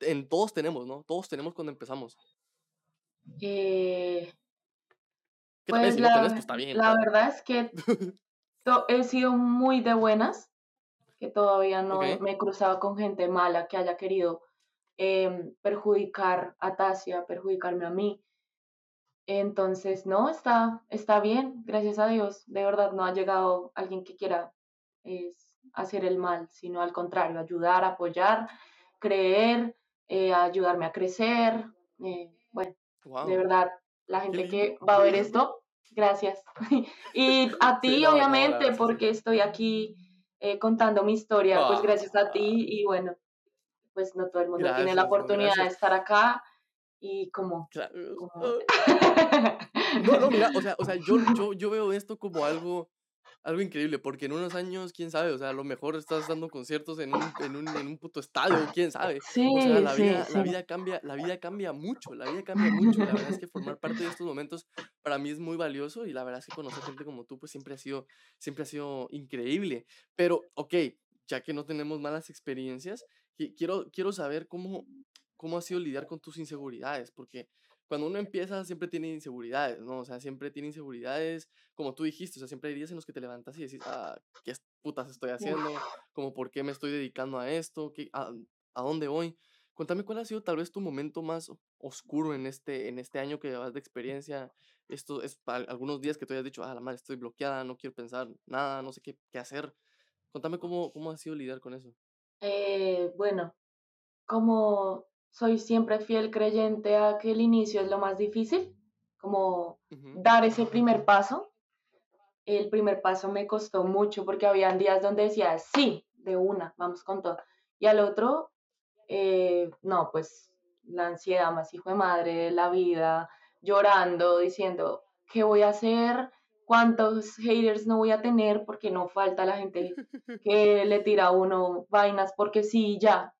en todos tenemos, ¿no? Todos tenemos cuando empezamos. Eh, pues la, pues, la verdad es que he sido muy de buenas, que todavía no me he cruzado con gente mala que haya querido em, perjudicar a Tasia, perjudicarme a mí. Entonces, no, está, está bien, gracias a Dios. De verdad, no ha llegado alguien que quiera hacer el mal, sino al contrario, ayudar, apoyar, creer, eh, ayudarme a crecer. Eh, bueno, de verdad, la gente que va a ver esto, gracias. y a ti, obviamente, porque estoy aquí eh, contando mi historia, pues gracias a ti y bueno, pues no todo el mundo tiene la oportunidad de estar acá y como... no, no, mira, o sea, o sea yo, yo, yo veo esto como algo algo increíble, porque en unos años, quién sabe, o sea, a lo mejor estás dando conciertos en un, en un, en un puto estadio, quién sabe. Sí, o sea, la, vida, la vida cambia, la vida cambia mucho, la vida cambia mucho. La verdad es que formar parte de estos momentos para mí es muy valioso y la verdad es que conocer gente como tú, pues siempre ha sido, siempre ha sido increíble. Pero, ok, ya que no tenemos malas experiencias, quiero, quiero saber cómo, cómo ha sido lidiar con tus inseguridades, porque cuando uno empieza siempre tiene inseguridades, ¿no? O sea, siempre tiene inseguridades, como tú dijiste, o sea, siempre hay días en los que te levantas y decís, ah, ¿qué putas estoy haciendo? Como, ¿por qué me estoy dedicando a esto? ¿Qué, a, a, dónde voy? Cuéntame cuál ha sido tal vez tu momento más oscuro en este, en este año que llevas de experiencia. Esto es algunos días que tú hayas dicho, ah, la madre, estoy bloqueada, no quiero pensar nada, no sé qué, qué hacer. Contame cómo, cómo ha sido lidiar con eso. Eh, bueno, como soy siempre fiel creyente a que el inicio es lo más difícil, como dar ese primer paso. El primer paso me costó mucho porque habían días donde decía, sí, de una, vamos con todo. Y al otro, eh, no, pues la ansiedad más hijo de madre, la vida, llorando, diciendo, ¿qué voy a hacer? ¿Cuántos haters no voy a tener? Porque no falta la gente que le tira a uno vainas porque sí, ya,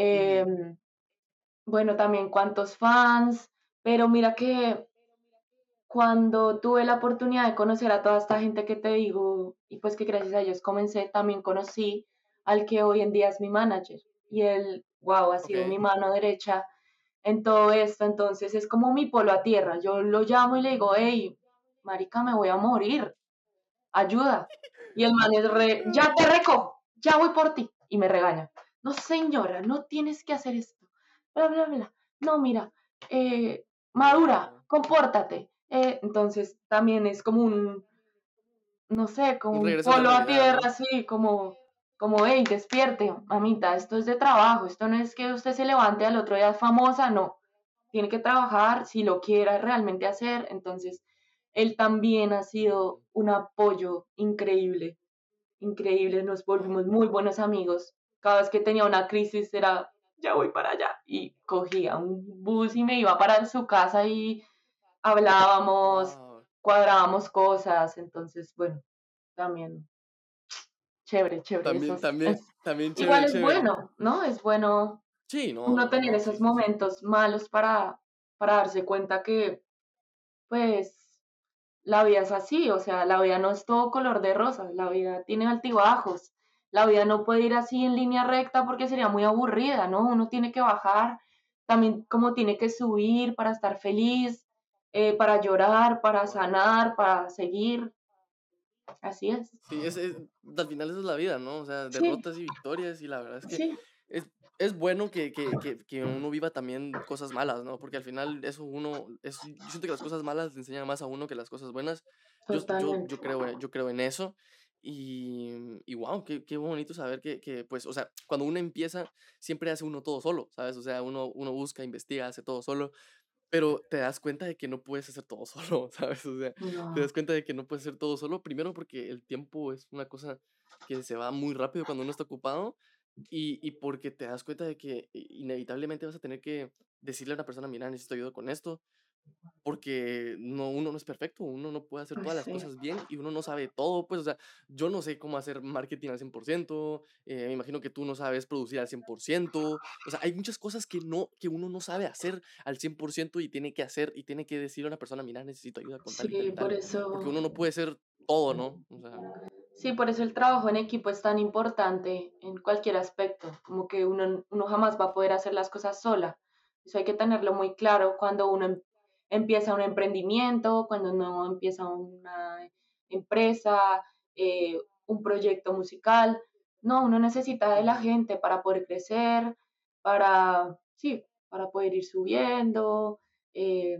Em, bueno, también cuántos fans, pero mira que cuando tuve la oportunidad de conocer a toda esta gente que te digo, y pues que gracias a ellos comencé, también conocí al que hoy en día es mi manager. Y él, wow, ha sido mi mano derecha en todo esto. Entonces es como mi polo a tierra. Yo lo llamo y le digo, hey, marica, me voy a morir. Ayuda. Y el man es re, ya te recojo, ya voy por ti. Y me regaña no señora, no tienes que hacer esto, bla, bla, bla. No, mira, eh, madura, compórtate. Eh, entonces también es como un, no sé, como un, polo a, tierra, así, como, como, hey, despierte, mamita, esto es de trabajo, esto no es que usted se levante al otro día famosa, no. Tiene que trabajar si lo quiera realmente hacer. Entonces, él también ha sido un apoyo increíble, increíble. Nos volvimos muy buenos amigos cada vez que tenía una crisis era, ya voy para allá. Y cogía un bus y me iba para su casa y hablábamos. cuadrábamos cosas, entonces, bueno, también chévere, chévere. También, también, también chévere. Igual es bueno, ¿no? Es bueno sí, no, uno tener esos momentos malos para, para darse cuenta que, pues, la vida es así, o sea, la vida no es todo color de rosas, la vida tiene altibajos, la vida no puede ir así en línea recta porque sería muy aburrida, ¿no? Uno tiene que bajar, también como tiene que subir para estar feliz, eh, para llorar, para sanar, para seguir. Así es. Sí, es, al final eso es la vida, ¿no? O sea, derrotas y victorias y la verdad es que es, es, bueno que, que, que, que, uno viva también cosas malas, ¿no? Porque al final eso uno, es, yo siento que las cosas malas le enseñan más a uno que las cosas buenas. Yo, yo, yo, creo, yo creo en eso. Y, y wow, qué, qué bonito saber que, que, pues, o sea, cuando uno empieza, siempre hace uno todo solo, ¿sabes? O sea, uno, uno busca, investiga, hace todo solo, pero te das cuenta de que no puedes hacer todo solo, ¿sabes? O sea, te das cuenta de que no puedes hacer todo solo, primero porque el tiempo es una cosa que se va muy rápido cuando uno está ocupado y, y porque te das cuenta de que inevitablemente vas a tener que decirle a una persona, mira, necesito ayuda con esto, porque no, uno no es perfecto, uno no puede hacer todas las cosas bien y uno no sabe todo, pues, o sea, yo no sé cómo hacer marketing al 100%, eh, me imagino que tú no sabes producir al 100%, o sea, hay muchas cosas que, no, que uno no sabe hacer al 100% y tiene que hacer y tiene que decirle a una persona, mira, necesito ayuda con tal Sí, por eso... Porque uno no puede ser todo, ¿no? O sea... Sí, por eso el trabajo en equipo es tan importante en cualquier aspecto, como que uno, uno jamás va a poder hacer las cosas sola. Eso hay que tenerlo muy claro cuando uno empieza un emprendimiento, cuando uno empieza una empresa, eh, un proyecto musical. No, uno necesita de la gente para poder crecer, para, sí, para poder ir subiendo. Eh,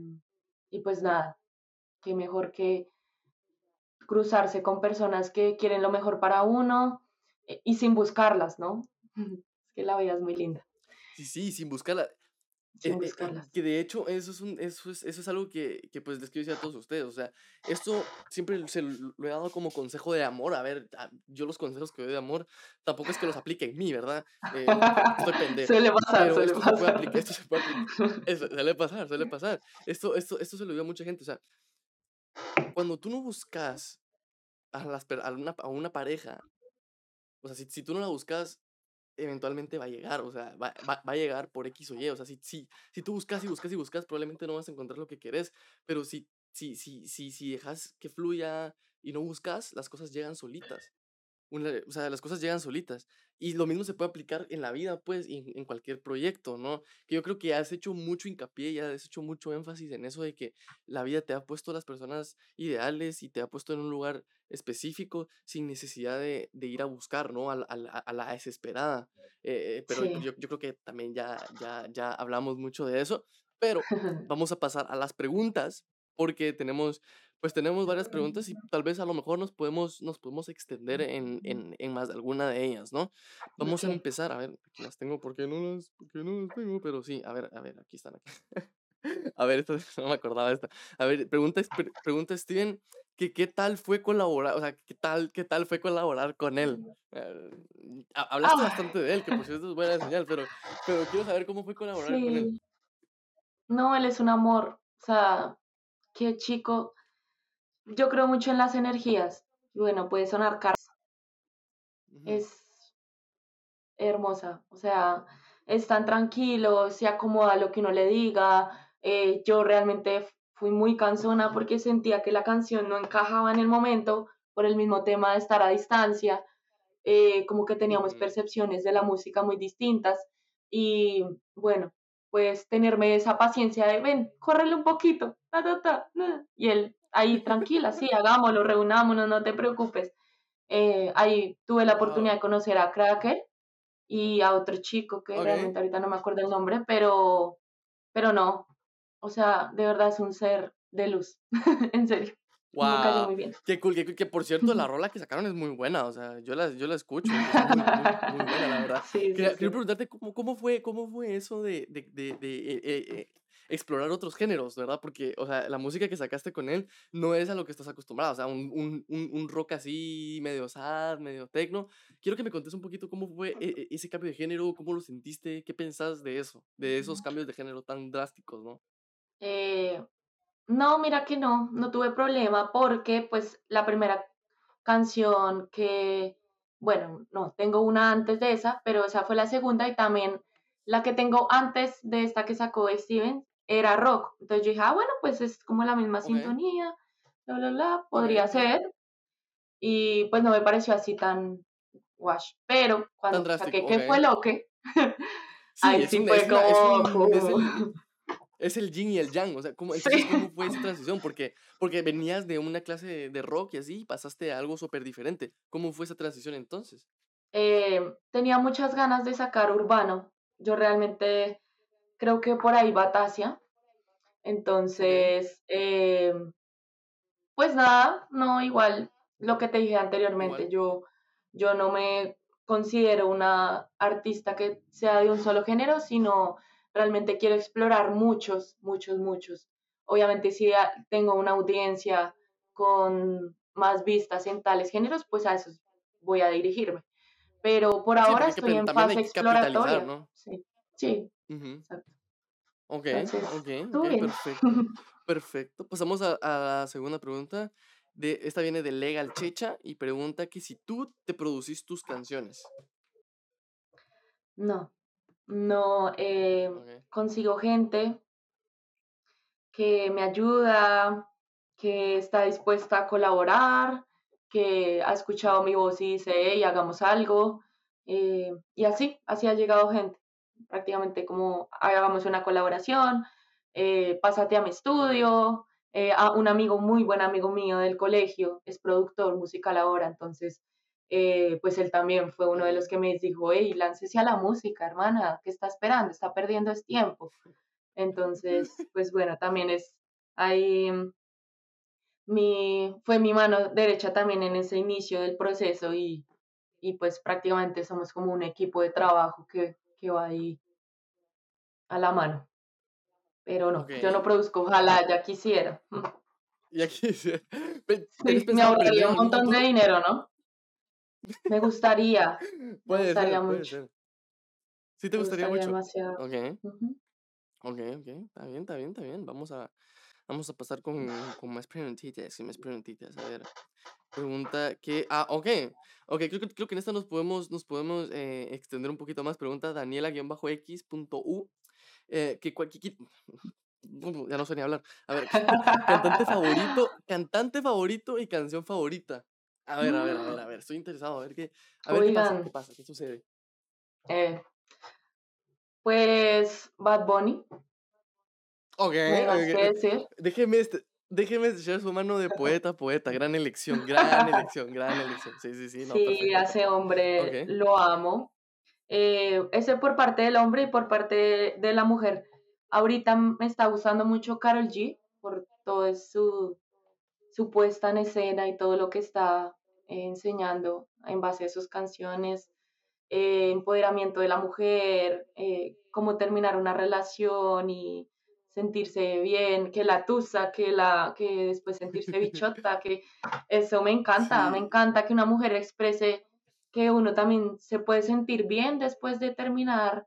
y pues nada, qué mejor que cruzarse con personas que quieren lo mejor para uno eh, y sin buscarlas, ¿no? Es que la vida es muy linda. Sí, sí, sin buscarla. Eh, que de hecho, eso es, un, eso es, eso es algo que, que, pues les quiero decir a todos ustedes. O sea, esto siempre se lo he dado como consejo de amor. A ver, yo los consejos que doy de amor tampoco es que los aplique en mí, ¿verdad? Eh, estoy pendejo. Suele pasar, suele esto pasar. Se puede aplicar, esto se puede aplicar. Eso, suele pasar, suele pasar. Esto, esto, esto se lo digo a mucha gente. O sea, cuando tú no buscas a, las, a, una, a una pareja, o sea, si, si tú no la buscas, eventualmente va a llegar, o sea, va, va, va, a llegar por X o Y, o sea, si, si, si tú buscas y buscas y buscas, probablemente no vas a encontrar lo que querés, pero si, si, si, si, si dejas que fluya y no buscas, las cosas llegan solitas. Una, o sea, las cosas llegan solitas. Y lo mismo se puede aplicar en la vida, pues, y en, en, cualquier proyecto, ¿no? Que yo creo que has hecho mucho hincapié y has hecho mucho énfasis en eso de que la vida te ha puesto las personas ideales y te ha puesto en un lugar específico sin necesidad de, de ir a buscar, ¿no? A, a, a la desesperada. Eh, pero sí. yo, yo creo que también ya, ya, ya hablamos mucho de eso. Pero vamos a pasar a las preguntas porque tenemos pues tenemos varias preguntas y tal vez a lo mejor nos podemos, nos podemos extender en, en, en más de alguna de ellas, ¿no? Vamos a empezar, a ver, aquí las tengo porque no las, porque no las tengo, pero sí, a ver, a ver, aquí están. Aquí. a ver, esto, no me acordaba de esta. A ver, pregunta, pregunta Steven, que qué tal fue colaborar, o sea, qué tal, qué tal fue colaborar con él. Uh, hablaste ah. bastante de él, que por cierto es buena señal, pero, pero quiero saber cómo fue colaborar sí. con él. No, él es un amor, o sea, qué chico yo creo mucho en las energías. Bueno, puede sonar caro. Uh -huh. Es hermosa. O sea, es tan tranquilo, se acomoda lo que uno le diga. Eh, yo realmente fui muy cansona porque sentía que la canción no encajaba en el momento por el mismo tema de estar a distancia. Eh, como que teníamos percepciones de la música muy distintas. Y bueno, pues tenerme esa paciencia de, ven, córrele un poquito. Ta, ta, ta, y él, ahí tranquila, sí, hagámoslo, reunámonos, no te preocupes. Eh, ahí tuve la oportunidad de conocer a Cracker y a otro chico que okay. realmente ahorita no me acuerdo el nombre, pero, pero no, o sea, de verdad es un ser de luz, en serio. Wow. Me cayó muy bien. Qué cool, qué cool. Que por cierto, la rola que sacaron es muy buena. O sea, yo la, yo la escucho. Es muy, muy, muy buena, la verdad. Sí, sí, Quería, sí. Quiero preguntarte cómo, cómo, fue, cómo fue eso de, de, de, de eh, eh, explorar otros géneros, ¿verdad? Porque, o sea, la música que sacaste con él no es a lo que estás acostumbrado. O sea, un, un, un rock así, medio sad, medio techno. Quiero que me contes un poquito cómo fue e, ese cambio de género, cómo lo sentiste, qué pensás de eso, de esos cambios de género tan drásticos, ¿no? Eh, No, mira que no, no tuve problema porque pues la primera canción que, bueno, no, tengo una antes de esa, pero esa fue la segunda y también la que tengo antes de esta que sacó Steven era rock. Entonces yo dije, ah, bueno, pues es como la misma sintonía, bla, bla, bla, podría ser. Y pues no me pareció así tan wash. Pero cuando saqué que fue lo que, Sí, ahí sí fue como, es el, yin y el yang, o sea, ¿cómo, entonces, sí. ¿cómo fue esa transición? Porque, porque venías de una clase de, de rock y así, y pasaste a algo súper diferente. ¿Cómo fue esa transición entonces? Eh, tenía muchas ganas de sacar urbano. Yo realmente creo que por ahí va Tasia. Entonces, eh, pues nada, no, igual lo que te dije anteriormente, igual. yo, yo no me considero una artista que sea de un solo género, sino realmente quiero explorar muchos, muchos, muchos. Obviamente si tengo una audiencia con más vistas en tales géneros, pues a esos voy a dirigirme. Pero por Sí, ahora estoy en fase exploratoria. ¿no? Sí, sí, Ujú. exacto. Ok, Entonces, ok, todo ok, bien. perfecto, perfecto. Pasamos a, a la segunda pregunta. De, esta viene de Legal Checha y pregunta que si tú te producís tus canciones. No, no eh, consigo gente que me ayuda, que está dispuesta a colaborar, que ha escuchado mi voz y dice, hey, hagamos algo. eh, y así, así ha llegado gente. Prácticamente como hagamos una colaboración, eh, pásate a mi estudio. a un amigo, muy buen amigo mío del colegio, es productor musical ahora, entonces, eh, pues él también fue uno de los que me dijo, hey, láncese a la música, hermana, ¿qué está esperando? Está perdiendo es tiempo. Entonces, pues bueno, también es ahí mm, mi, fue mi mano derecha también en ese inicio del proceso y, y pues prácticamente somos como un equipo de trabajo que, que va ahí a la mano. Pero no, yo no produzco, ojalá ya quisiera. Y aquí dice, "Pe- ¿tenés Sí, me ahorraría un montón de dinero, ¿no? Me gustaría, me Puede gustaría ser, puede mucho, ser. Sí te me gustaría gustaría mucho. demasiado. Ok, Ujú. ok, ok. Está bien, está bien, está bien. Vamos a, vamos a pasar con, con más preguntitas, con más preguntitas. A ver, pregunta que... Ah, ok. Ok, creo, que- creo que en esta nos podemos, nos podemos eh, extender un poquito más. Pregunta Daniela-X.U. Eh, que cualquier... Ya no sé ni hablar. A ver, cantante favorito, cantante favorito y canción favorita. A ver, a ver, a ver, a ver. Estoy interesado. A ver qué, a ver qué pasa, qué Oigan, pasa, qué sucede. eh, pues Bad Bunny, Ok, no hay más que ok. decir. Déjeme, este, déjeme echar su mano de poeta poeta. Gran elección, gran elección, gran elección. Sí, sí, sí, no, Sí, perfecto, a ese hombre lo amo. Eh, ese por parte del hombre y por parte de la mujer. Ahorita me está gustando mucho Carol G por todo su, su puesta en escena y todo lo que está eh, enseñando en base a sus canciones, eh, empoderamiento de la mujer, eh, cómo terminar una relación y sentirse bien, que la tusa, que la que después sentirse bichota, que eso me encanta, me encanta que una mujer exprese que uno también se puede sentir bien después de terminar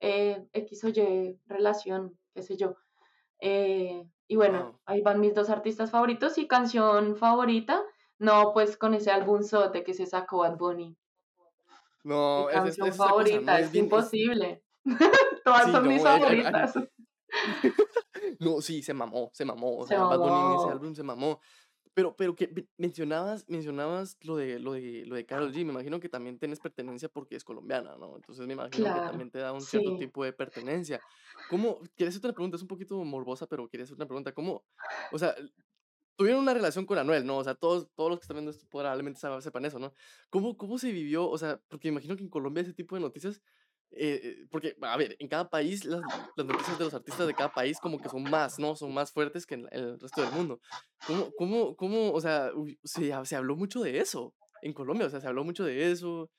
eh, X o Y relación, qué sé yo. Eh, y bueno, Wow. ahí van mis dos artistas favoritos y canción favorita. No, pues con ese álbum sote que se sacó Bad Bunny. Mi No, es, es, canción es cosa, ¿no? favorita, Es bien, imposible. Todas sí, son mis no, hay- favoritas. no, sí, se mamó, se mamó. O Se sea, Bad Bunny en ese mamó. álbum se mamó. Pero, pero que men- mencionabas, mencionabas lo de, lo de, lo de Karol G. Me imagino que también tienes pertenencia porque es colombiana, ¿no? Entonces me imagino que Claro, también te da un cierto sí. tipo de pertenencia. ¿Cómo? Quería hacerte una pregunta, es un poquito morbosa, pero quería hacer una pregunta. ¿Cómo? O sea, tuvieron una relación con Anuel, ¿no? O sea, todos, todos los que están viendo esto probablemente sepan eso, ¿no? ¿Cómo, cómo se vivió? O sea, porque imagino que en Colombia ese tipo de noticias, eh, eh, porque, a ver, en cada país las, las noticias de los artistas de cada país como que son más, ¿no? Son más fuertes que en el resto del mundo. ¿Cómo, cómo, cómo, o sea, se, se habló mucho de eso en Colombia? O sea, se habló mucho de eso.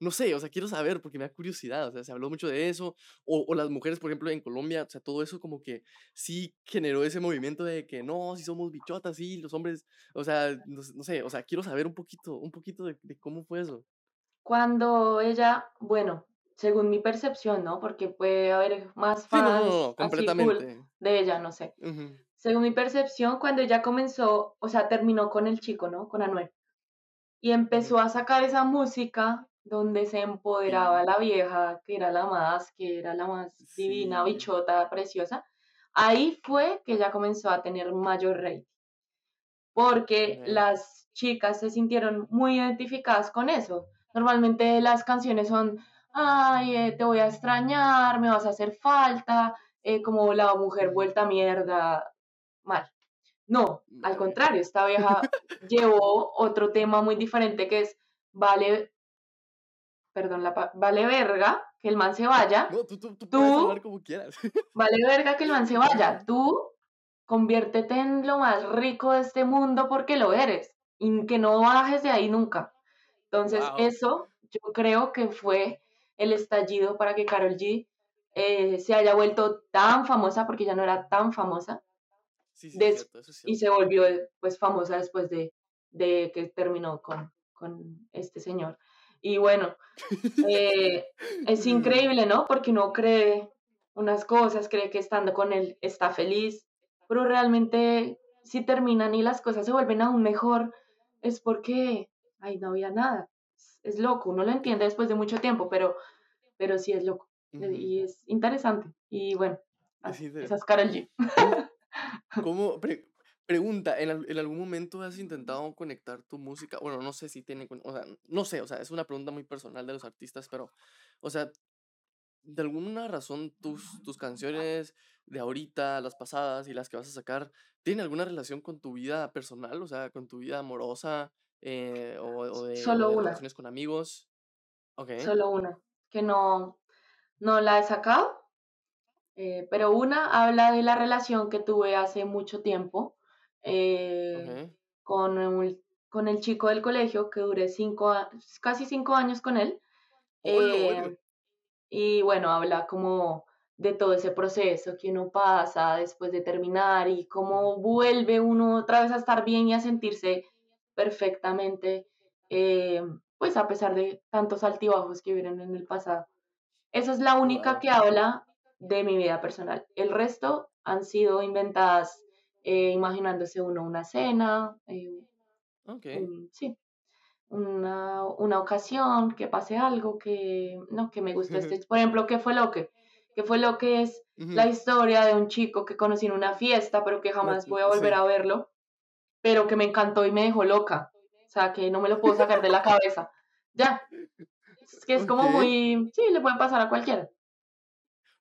No sé, o sea, quiero saber porque me da curiosidad, o sea, se habló mucho de eso, o, o las mujeres, por ejemplo, en Colombia, o sea, todo eso como que sí generó ese movimiento de que no, si somos bichotas, sí, los hombres, o sea, no, no sé, o sea, quiero saber un poquito, un poquito de, de cómo fue eso. Cuando ella, bueno, según mi percepción, ¿no? Porque puede haber más Sí, no, no, no, fans así completamente. de ella, no sé. Según mi percepción, cuando ella comenzó, o sea, terminó con el chico, ¿no? Con Anuel. Y empezó a sacar esa música donde se empoderaba la vieja, que era la más, que era la más divina, bichota, preciosa. Ahí fue que ella comenzó a tener mayor rey. Porque las chicas se sintieron muy identificadas con eso. Normalmente las canciones son, ay, eh, te voy a extrañar, me vas a hacer falta, eh, como la mujer vuelta a mierda, mal. No, al contrario, esta vieja llevó otro tema muy diferente que es, vale, perdón, la, vale verga que el man se vaya. No, tú, tú, tú, puedes hablar como quieras. Vale verga que el man se vaya. Tú conviértete en lo más rico de este mundo porque lo eres y que no bajes de ahí nunca. Entonces, eso yo creo que fue el estallido para que Carol G eh, se haya vuelto tan famosa, porque ya no era tan famosa, sí, sí, y se volvió pues famosa después de, de que terminó con, con este señor. Y bueno, eh, es increíble, ¿no? Porque uno cree unas cosas, cree que estando con él está feliz, pero realmente si terminan y las cosas se vuelven aún mejor, es porque, ay, no había nada. Es, loco, uno lo entiende después de mucho tiempo, pero, pero sí es loco. Y es interesante. Y bueno, es Karol G. ¿Cómo, pregunta, ¿en, ¿en, algún momento has intentado conectar tu música? Bueno, no sé si tiene, o sea, no sé, o sea, es una pregunta muy personal de los artistas, pero, o sea, de alguna razón tus, tus canciones de ahorita, las pasadas y las que vas a sacar, ¿tienen alguna relación con tu vida personal? O sea, con tu vida amorosa eh, o, de, Solo relaciones con amigos. Okay. Solo una, que no, no la he sacado, eh, pero una habla de la relación que tuve hace mucho tiempo eh, con, con el chico del colegio, que duré cinco, casi cinco años con él. Y bueno, habla como de todo ese proceso que uno pasa después de terminar y cómo vuelve uno otra vez a estar bien y a sentirse perfectamente, eh, pues a pesar de tantos altibajos que vieron en el pasado. Esa es la única que habla de mi vida personal. El resto han sido inventadas eh, imaginándose uno una cena. Eh, sí, una, una, ocasión, que pase algo, que, no, que me guste este, por ejemplo, ¿qué fue lo que? ¿Qué fue lo que es la historia de un chico que conocí en una fiesta, pero que jamás voy a volver a verlo, pero que me encantó y me dejó loca? O sea, que no me lo puedo sacar de la cabeza. Ya. Es que es como muy, sí, le puede pasar a cualquiera.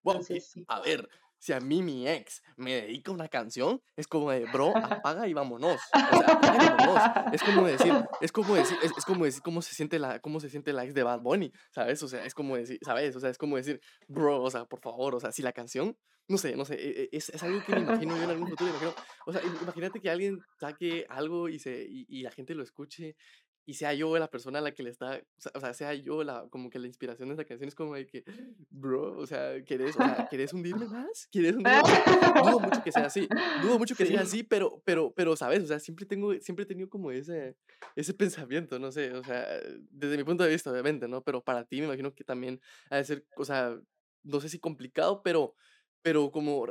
Bueno, A ver, si a mí mi ex me dedica una canción, es como de, bro, apaga y vámonos. O sea, apaga y vámonos. Es como decir, es como decir, es, como decir cómo se siente la, cómo se siente la ex de Bad Bunny, ¿sabes? O sea, es como decir, ¿sabes? O sea, es como decir, bro, o sea, por favor, o sea, si la canción, no sé, no sé, e, e, es, es algo que me imagino yo en algún futuro, imagino, o sea, imagínate que alguien saque algo y, se, y, y la gente lo escuche y sea yo la persona a la que le está, o sea, sea yo la, como que la inspiración de esa canción es como de que, bro, o sea, ¿quieres, o sea, ¿quieres hundirme más? ¿Quieres hundirme más? Dudo mucho que sea así, dudo mucho que sea así, pero, pero, pero, ¿sabes? O sea, siempre tengo, siempre he tenido como ese, ese pensamiento, no sé, o sea, desde mi punto de vista, obviamente, ¿no? Pero para ti me imagino que también ha de ser, o sea, no sé si complicado, pero, pero como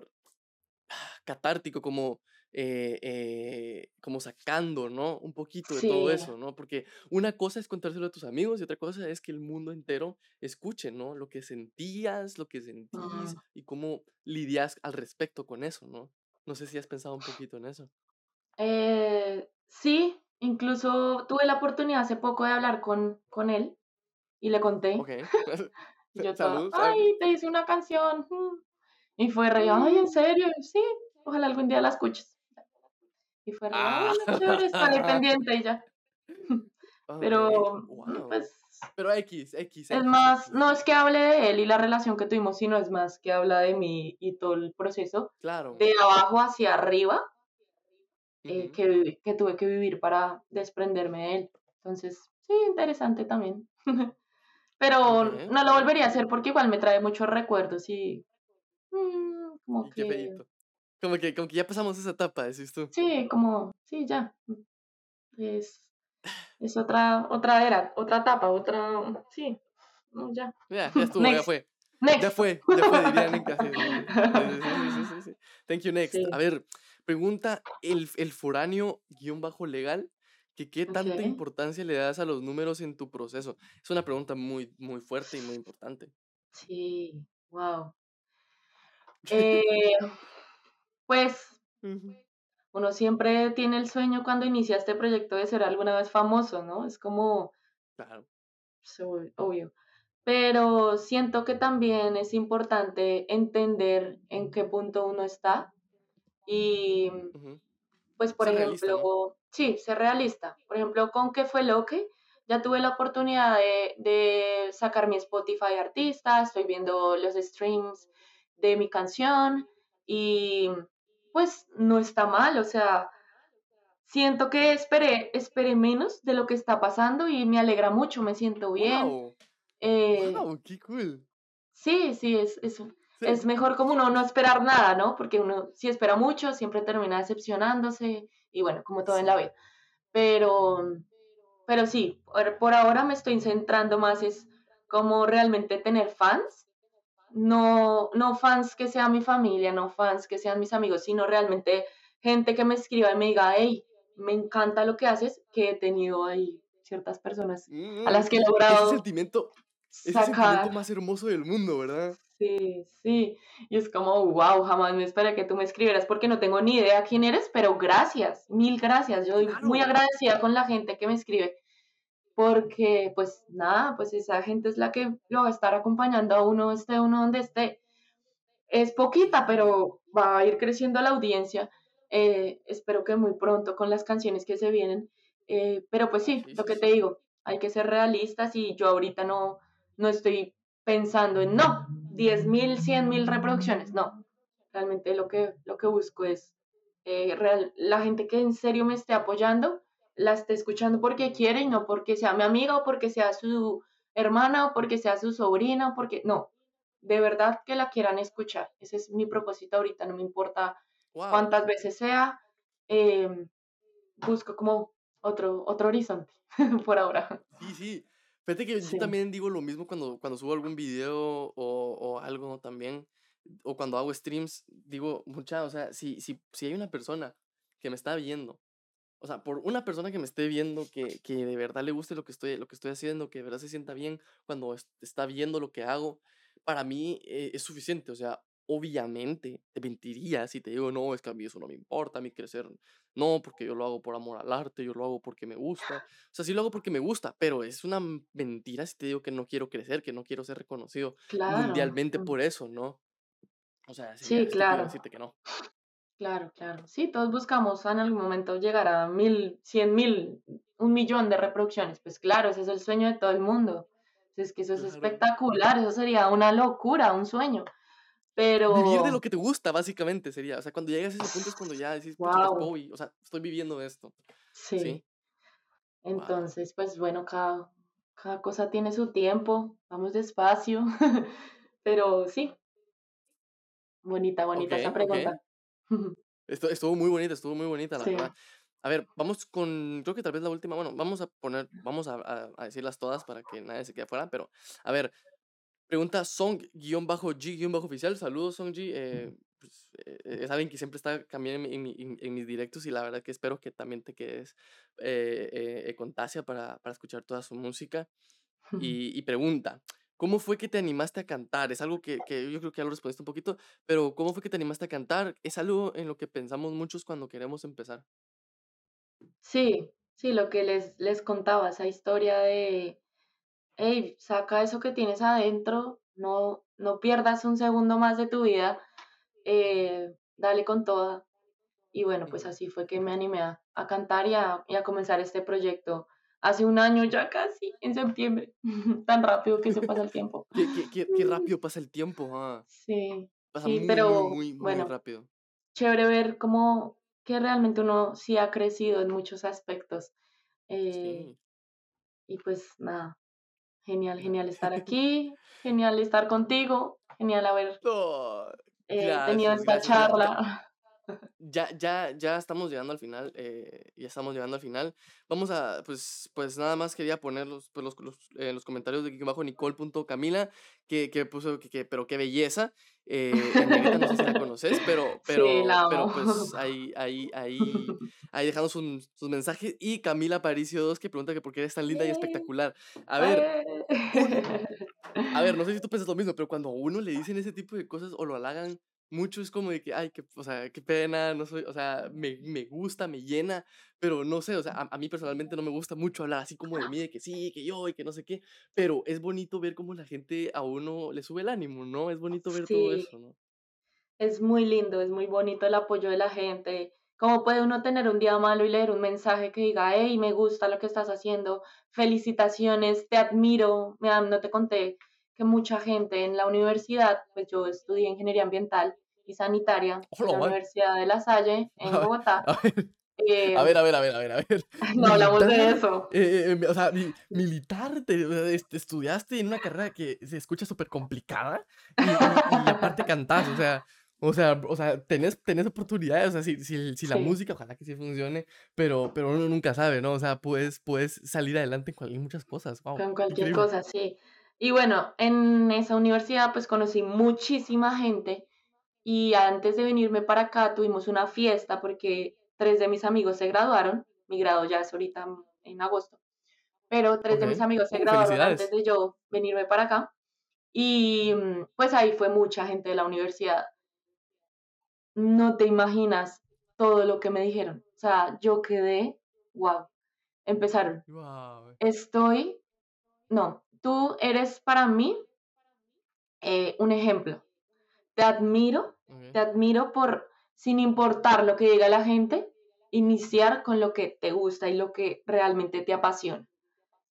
catártico, como eh, eh, como sacando, ¿no? Un poquito de todo eso, ¿no? Porque una cosa es contárselo a tus amigos y otra cosa es que el mundo entero escuche, ¿no? Lo que sentías, lo que sentís y cómo lidias al respecto con eso, ¿no? No sé si has pensado un poquito en eso. Eh, sí, incluso tuve la oportunidad hace poco de hablar con, con él y le conté. Yo ay, te hice una canción. Y fue re, ay, ¿en serio? Sí, ojalá algún día la escuches. Y fue, ah. estaré pendiente y ya. Pero, pues... Pero X, X, Es más, no es que hable de él y la relación que tuvimos, sino es más que habla de mí y todo el proceso. Claro. De abajo hacia arriba eh, que, que tuve que vivir para desprenderme de él. Entonces, sí, interesante también. Pero no lo volvería a hacer porque igual me trae muchos recuerdos y... Mm, como que... Como que, como que ya pasamos esa etapa, decís tú. Sí, como, sí, ya. Es, es otra, otra era, otra etapa, otra, sí, no, ya. Ya, ya estuvo, ya fue. Next. Ya fue, ya fue, dirían en. Sí, sí, sí, Thank you, next. A ver, pregunta el, el foráneo guion bajo legal, que qué tanta Ok. importancia le das a los números en tu proceso. Es una pregunta muy, muy fuerte y muy importante. Sí, wow. Eh, pues uno siempre tiene el sueño cuando inicia este proyecto de ser alguna vez famoso, ¿no? Es como Claro. pues, ob- obvio. Pero siento que también es importante entender en qué punto uno está y. Pues, por Ser realista, ¿no? ejemplo, sí, ser realista. Por ejemplo, con qué fue lo que ya tuve la oportunidad de, de sacar mi Spotify artista, estoy viendo los streams de mi canción y pues no está mal, o sea, siento que esperé, esperé menos de lo que está pasando y me alegra mucho, me siento bien. ¡Wow! Eh, ¡Wow! ¡Qué cool! sí, sí, es, es, Sí, es mejor como uno no esperar nada, ¿no? Porque uno si espera mucho siempre termina decepcionándose y bueno, como todo en la vida. Pero, pero sí, por, por ahora me estoy centrando más es como realmente tener fans, no, no fans que sean mi familia, no fans que sean mis amigos, sino realmente gente que me escriba y me diga, hey, me encanta lo que haces, que he tenido ahí ciertas personas a Mm, las que he ese logrado sentimiento, ese sentimiento sacar más hermoso del mundo, ¿verdad? Sí, sí. Y es como, wow, jamás me esperé que tú me escribieras porque no tengo ni idea quién eres, pero gracias, mil gracias. Yo doy muy Claro. agradecida con la gente que me escribe porque, pues nada, pues esa gente es la que lo va a estar acompañando a uno, esté uno donde esté. Es poquita, pero va a ir creciendo la audiencia. Eh, espero que muy pronto con las canciones que se vienen. Eh, pero pues sí, lo que te digo, hay que ser realistas y yo ahorita no, no estoy pensando en, no, 10 mil, 100 mil reproducciones, no. Realmente lo que, lo que busco es eh, real- la gente que en serio me esté apoyando, la esté escuchando porque quiere y no porque sea mi amiga o porque sea su hermana o porque sea su sobrina o porque, no, de verdad que la quieran escuchar. Ese es mi propósito ahorita, no me importa ¡Wow! cuántas veces sea, eh, busco como otro, otro horizonte por ahora. Sí, sí. Fíjate que yo también digo lo mismo cuando, cuando subo algún video o, o algo también, o cuando hago streams, digo, mucha, o sea, si, si, si hay una persona que me está viendo, o sea, por una persona que me esté viendo, que, que de verdad le guste lo que estoy, lo que estoy haciendo, que de verdad se sienta bien cuando es- está viendo lo que hago, para mí eh, es suficiente. O sea, obviamente te mentiría si te digo, no, es que a mí eso no me importa, a mí crecer, no, porque yo lo hago por amor al arte, yo lo hago porque me gusta. O sea, sí lo hago porque me gusta, pero es una mentira si te digo que no quiero crecer, que no quiero ser reconocido claro, mundialmente por eso, ¿no? O sea, sí, estúpido claro, decirte que no. Claro, claro. Sí, todos buscamos en algún momento llegar a mil, cien mil, un millón de reproducciones. Pues claro, ese es el sueño de todo el mundo. Es que eso es espectacular, eso sería una locura, un sueño. Vivir de lo Pero, que te gusta, básicamente, sería. O sea, cuando llegas a ese punto es cuando ya decís, wow, voy, o sea, estoy viviendo esto. sí. ¿Sí? Wow. Entonces, pues bueno, cada, cada cosa tiene su tiempo, vamos despacio, pero sí, bonita, bonita esa pregunta. Esto, estuvo muy bonita, estuvo muy bonita, la Sí, verdad. A ver, vamos con, creo que tal vez la última, bueno, vamos a poner, vamos a, a- a decirlas todas para que nadie se quede fuera, pero, a ver, pregunta Song-G-Oficial, saludos Song-G, eh, pues, eh, es alguien que siempre está también en, en- en mis directos y la verdad que espero que también te quedes eh, eh, eh, con Tasia para, para escuchar toda su música. y, y pregunta, ¿cómo fue que te animaste a cantar? Es algo que, que yo creo que ya lo respondiste un poquito, pero ¿cómo fue que te animaste a cantar? Es algo en lo que pensamos muchos cuando queremos empezar. sí, sí, lo que les, les contaba, esa historia de, hey, saca eso que tienes adentro, no, no pierdas un segundo más de tu vida, eh, dale con toda. Y bueno, pues así fue que me animé a, a cantar y a, y a comenzar este proyecto hace un año ya casi, en septiembre. Tan rápido que se pasa el tiempo. Qué, qué, qué, qué rápido pasa el tiempo, ah, Sí, Pasa sí, muy, pero muy, muy bueno, rápido. chévere ver cómo que realmente uno sí ha crecido en muchos aspectos. Eh, Sí. y pues nada, genial, genial estar aquí, genial estar contigo, genial haber eh, tenido esta gracias. Charla. Ya, ya, ya estamos llegando al final, eh, ya estamos llegando al final. Vamos a, pues, pues nada más quería poner los, pues, los, los, eh, los comentarios de aquí abajo Nicole.camila, que, que puso que, que, pero qué belleza. Eh, no sé si la conoces, pero, pero, pero pues ahí, ahí, ahí, ahí dejamos sus, sus mensajes. Y Camila Paricio 2 que pregunta que por qué eres tan linda y espectacular. A ver, a ver, no sé si tú piensas lo mismo, pero cuando a uno le dicen ese tipo de cosas o lo halagan mucho es como de que, ay, que, o sea, qué pena, no soy, o sea, me, me gusta, me llena, pero no sé, o sea, a, mí personalmente no me gusta mucho hablar así como de mí, de que sí, que yo y que no sé qué, pero es bonito ver cómo la gente a uno le sube el ánimo, ¿no? Es bonito ver todo eso, ¿no? Es muy lindo, es muy bonito el apoyo de la gente. ¿Cómo puede uno tener un día malo y leer un mensaje que diga, hey, me gusta lo que estás haciendo, felicitaciones, te admiro? Mira, no te conté, que mucha gente en la universidad, pues yo estudié ingeniería ambiental y sanitaria en la Universidad de La Salle, en Bogotá. Eh, a ver, a ver, a ver, a ver, a ver. No hablamos de eso. Eh, eh, o sea, militar, te, este, estudiaste en una carrera que se escucha súper complicada y, aparte cantás, o sea, o sea, o sea, tenés, tenés oportunidades, o sea, si, si, si la música, ojalá que sí funcione, pero, pero uno nunca sabe, ¿no? O sea, puedes, puedes salir adelante en, muchas cosas. Wow, con cualquier cosa, sí. Y bueno, en esa universidad pues conocí muchísima gente y antes de venirme para acá tuvimos una fiesta porque tres de mis amigos se graduaron, mi grado ya es ahorita en agosto, pero tres de mis amigos se graduaron antes de yo venirme para acá y pues ahí fue mucha gente de la universidad. No te imaginas todo lo que me dijeron. O sea, yo quedé, wow. Empezaron. Estoy, no, tú eres para mí eh, un ejemplo. Te admiro, te admiro por, sin importar lo que diga la gente, iniciar con lo que te gusta y lo que realmente te apasiona.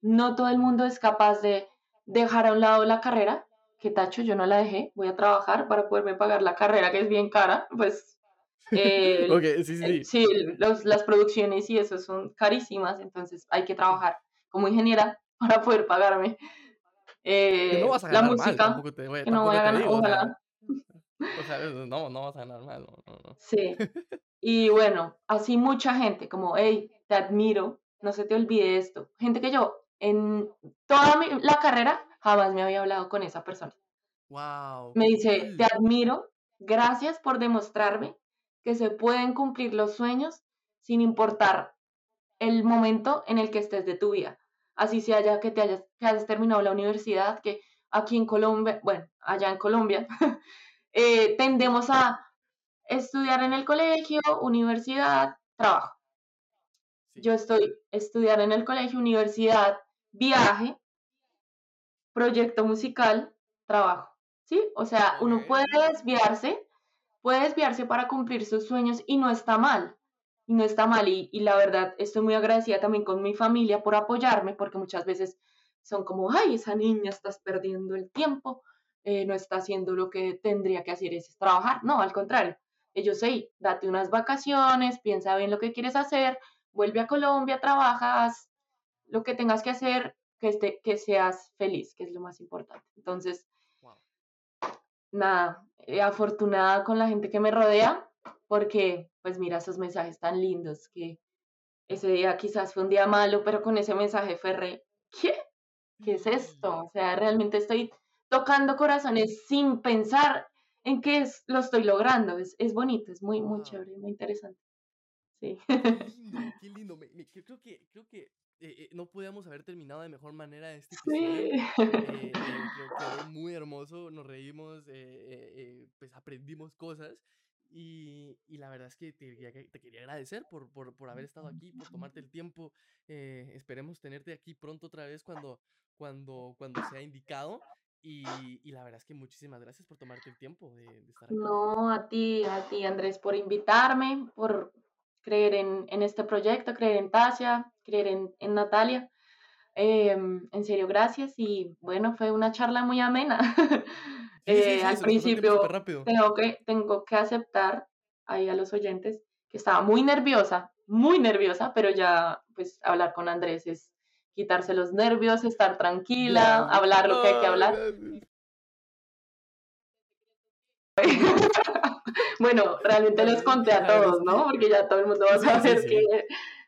No todo el mundo es capaz de dejar a un lado la carrera, que tacho, yo no la dejé, voy a trabajar para poderme pagar la carrera, que es bien cara, pues eh, sí, sí. Eh, sí las producciones y eso son carísimas, entonces hay que trabajar como ingeniera para poder pagarme eh, no vas a la música. que no voy a ganar, ojalá. O sea, no, no vas a ganar mal. Sí. Y bueno, así mucha gente, como, hey, te admiro, no se te olvide esto. Gente que yo, en toda mi, la carrera, jamás me había hablado con esa persona. Wow. Me dice, te admiro, gracias por demostrarme que se pueden cumplir los sueños sin importar el momento en el que estés de tu vida así sea ya que te hayas, que hayas terminado la universidad, que aquí en Colombia, bueno, allá en Colombia, eh, tendemos a estudiar en el colegio, universidad, trabajo. Yo estoy estudiar en el colegio, universidad, viaje, proyecto musical, trabajo. ¿Sí? O sea, uno puede desviarse, puede desviarse para cumplir sus sueños y no está mal y no está mal. Y, la verdad, estoy muy agradecida también con mi familia por apoyarme, porque muchas veces son como, ay, esa niña estás perdiendo el tiempo, eh, no está haciendo lo que tendría que hacer, es trabajar. No, al contrario, ellos, hey, date unas vacaciones, piensa bien lo que quieres hacer, vuelve a Colombia, trabajas, lo que tengas que hacer, que, esté, que seas feliz, que es lo más importante. Entonces, nada, eh, afortunada con la gente que me rodea, porque pues mira esos mensajes tan lindos que ese día quizás fue un día malo, pero con ese mensaje fue re, ¿qué? ¿Qué es esto? O sea, realmente estoy tocando corazones sin pensar en qué es, lo estoy logrando. Es, es bonito, es muy, muy chévere, muy interesante. Sí. Qué lindo, qué lindo. creo que, creo que eh, eh, no podíamos haber terminado de mejor manera este episodio. Sí. Eh, quedó muy hermoso, nos reímos, pues aprendimos cosas. Y, y, la verdad es que te, te quería agradecer por, por, por, haber estado aquí, por tomarte el tiempo. Eh, esperemos tenerte aquí pronto otra vez cuando, cuando, cuando sea indicado. Y, y, la verdad es que muchísimas gracias por tomarte el tiempo de, estar aquí. No, a ti, a ti Andrés, por invitarme, por creer en, en este proyecto, creer en Tasia, creer en, en Natalia. Em, en serio, gracias y bueno, fue una charla muy amena. Eh, al principio tengo que, tengo que aceptar ahí a los oyentes que estaba muy nerviosa, muy nerviosa, pero ya pues hablar con Andrés es quitarse los nervios, estar tranquila, hablar lo que hay que hablar. Bueno, realmente les conté a todos, ¿no? Porque ya todo el mundo va a saber que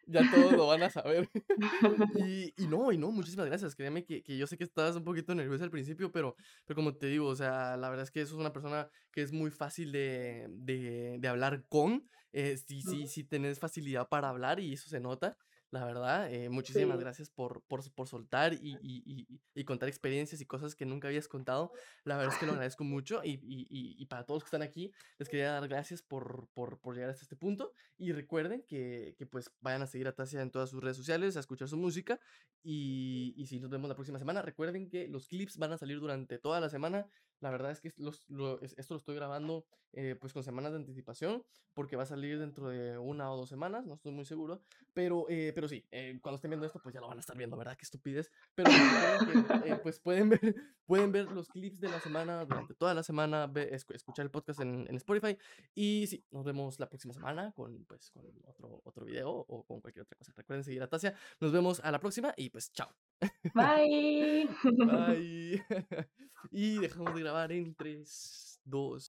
ya todos lo van a saber. y, y, no, y no, muchísimas gracias. Créeme que, que, yo sé que estabas un poquito nerviosa al principio, pero, pero como te digo, o sea, la verdad es que eso es una persona que es muy fácil de, de, de hablar con. Eh, sí, sí, sí, tenés facilidad para hablar y eso se nota la verdad. Eh, muchísimas gracias por, por, por soltar y, y, y, contar experiencias y cosas que nunca habías contado. La verdad es que lo agradezco mucho y, para todos que están aquí, les quería dar gracias por, por, por llegar hasta este punto. Y recuerden que, que, pues vayan a seguir a Tasia en todas sus redes sociales, a escuchar su música. Y, si nos vemos la próxima semana, recuerden que los clips van a salir durante toda la semana. La verdad es que los, esto lo estoy grabando eh, pues con semanas de anticipación porque va a salir dentro de una o dos semanas, no estoy muy seguro, pero, eh, pero sí, eh, cuando estén viendo esto pues ya lo van a estar viendo, ¿verdad? Qué estupidez, pero pues pueden ver, pueden ver los clips de la semana durante toda la semana, escuchar el podcast en, en, Spotify y sí, nos vemos la próxima semana con, pues, con otro, otro video o con cualquier otra cosa. Recuerden seguir a Tasia, nos vemos a la próxima y pues chao. Bye. Bye. y dejamos de grabar en 3, 2.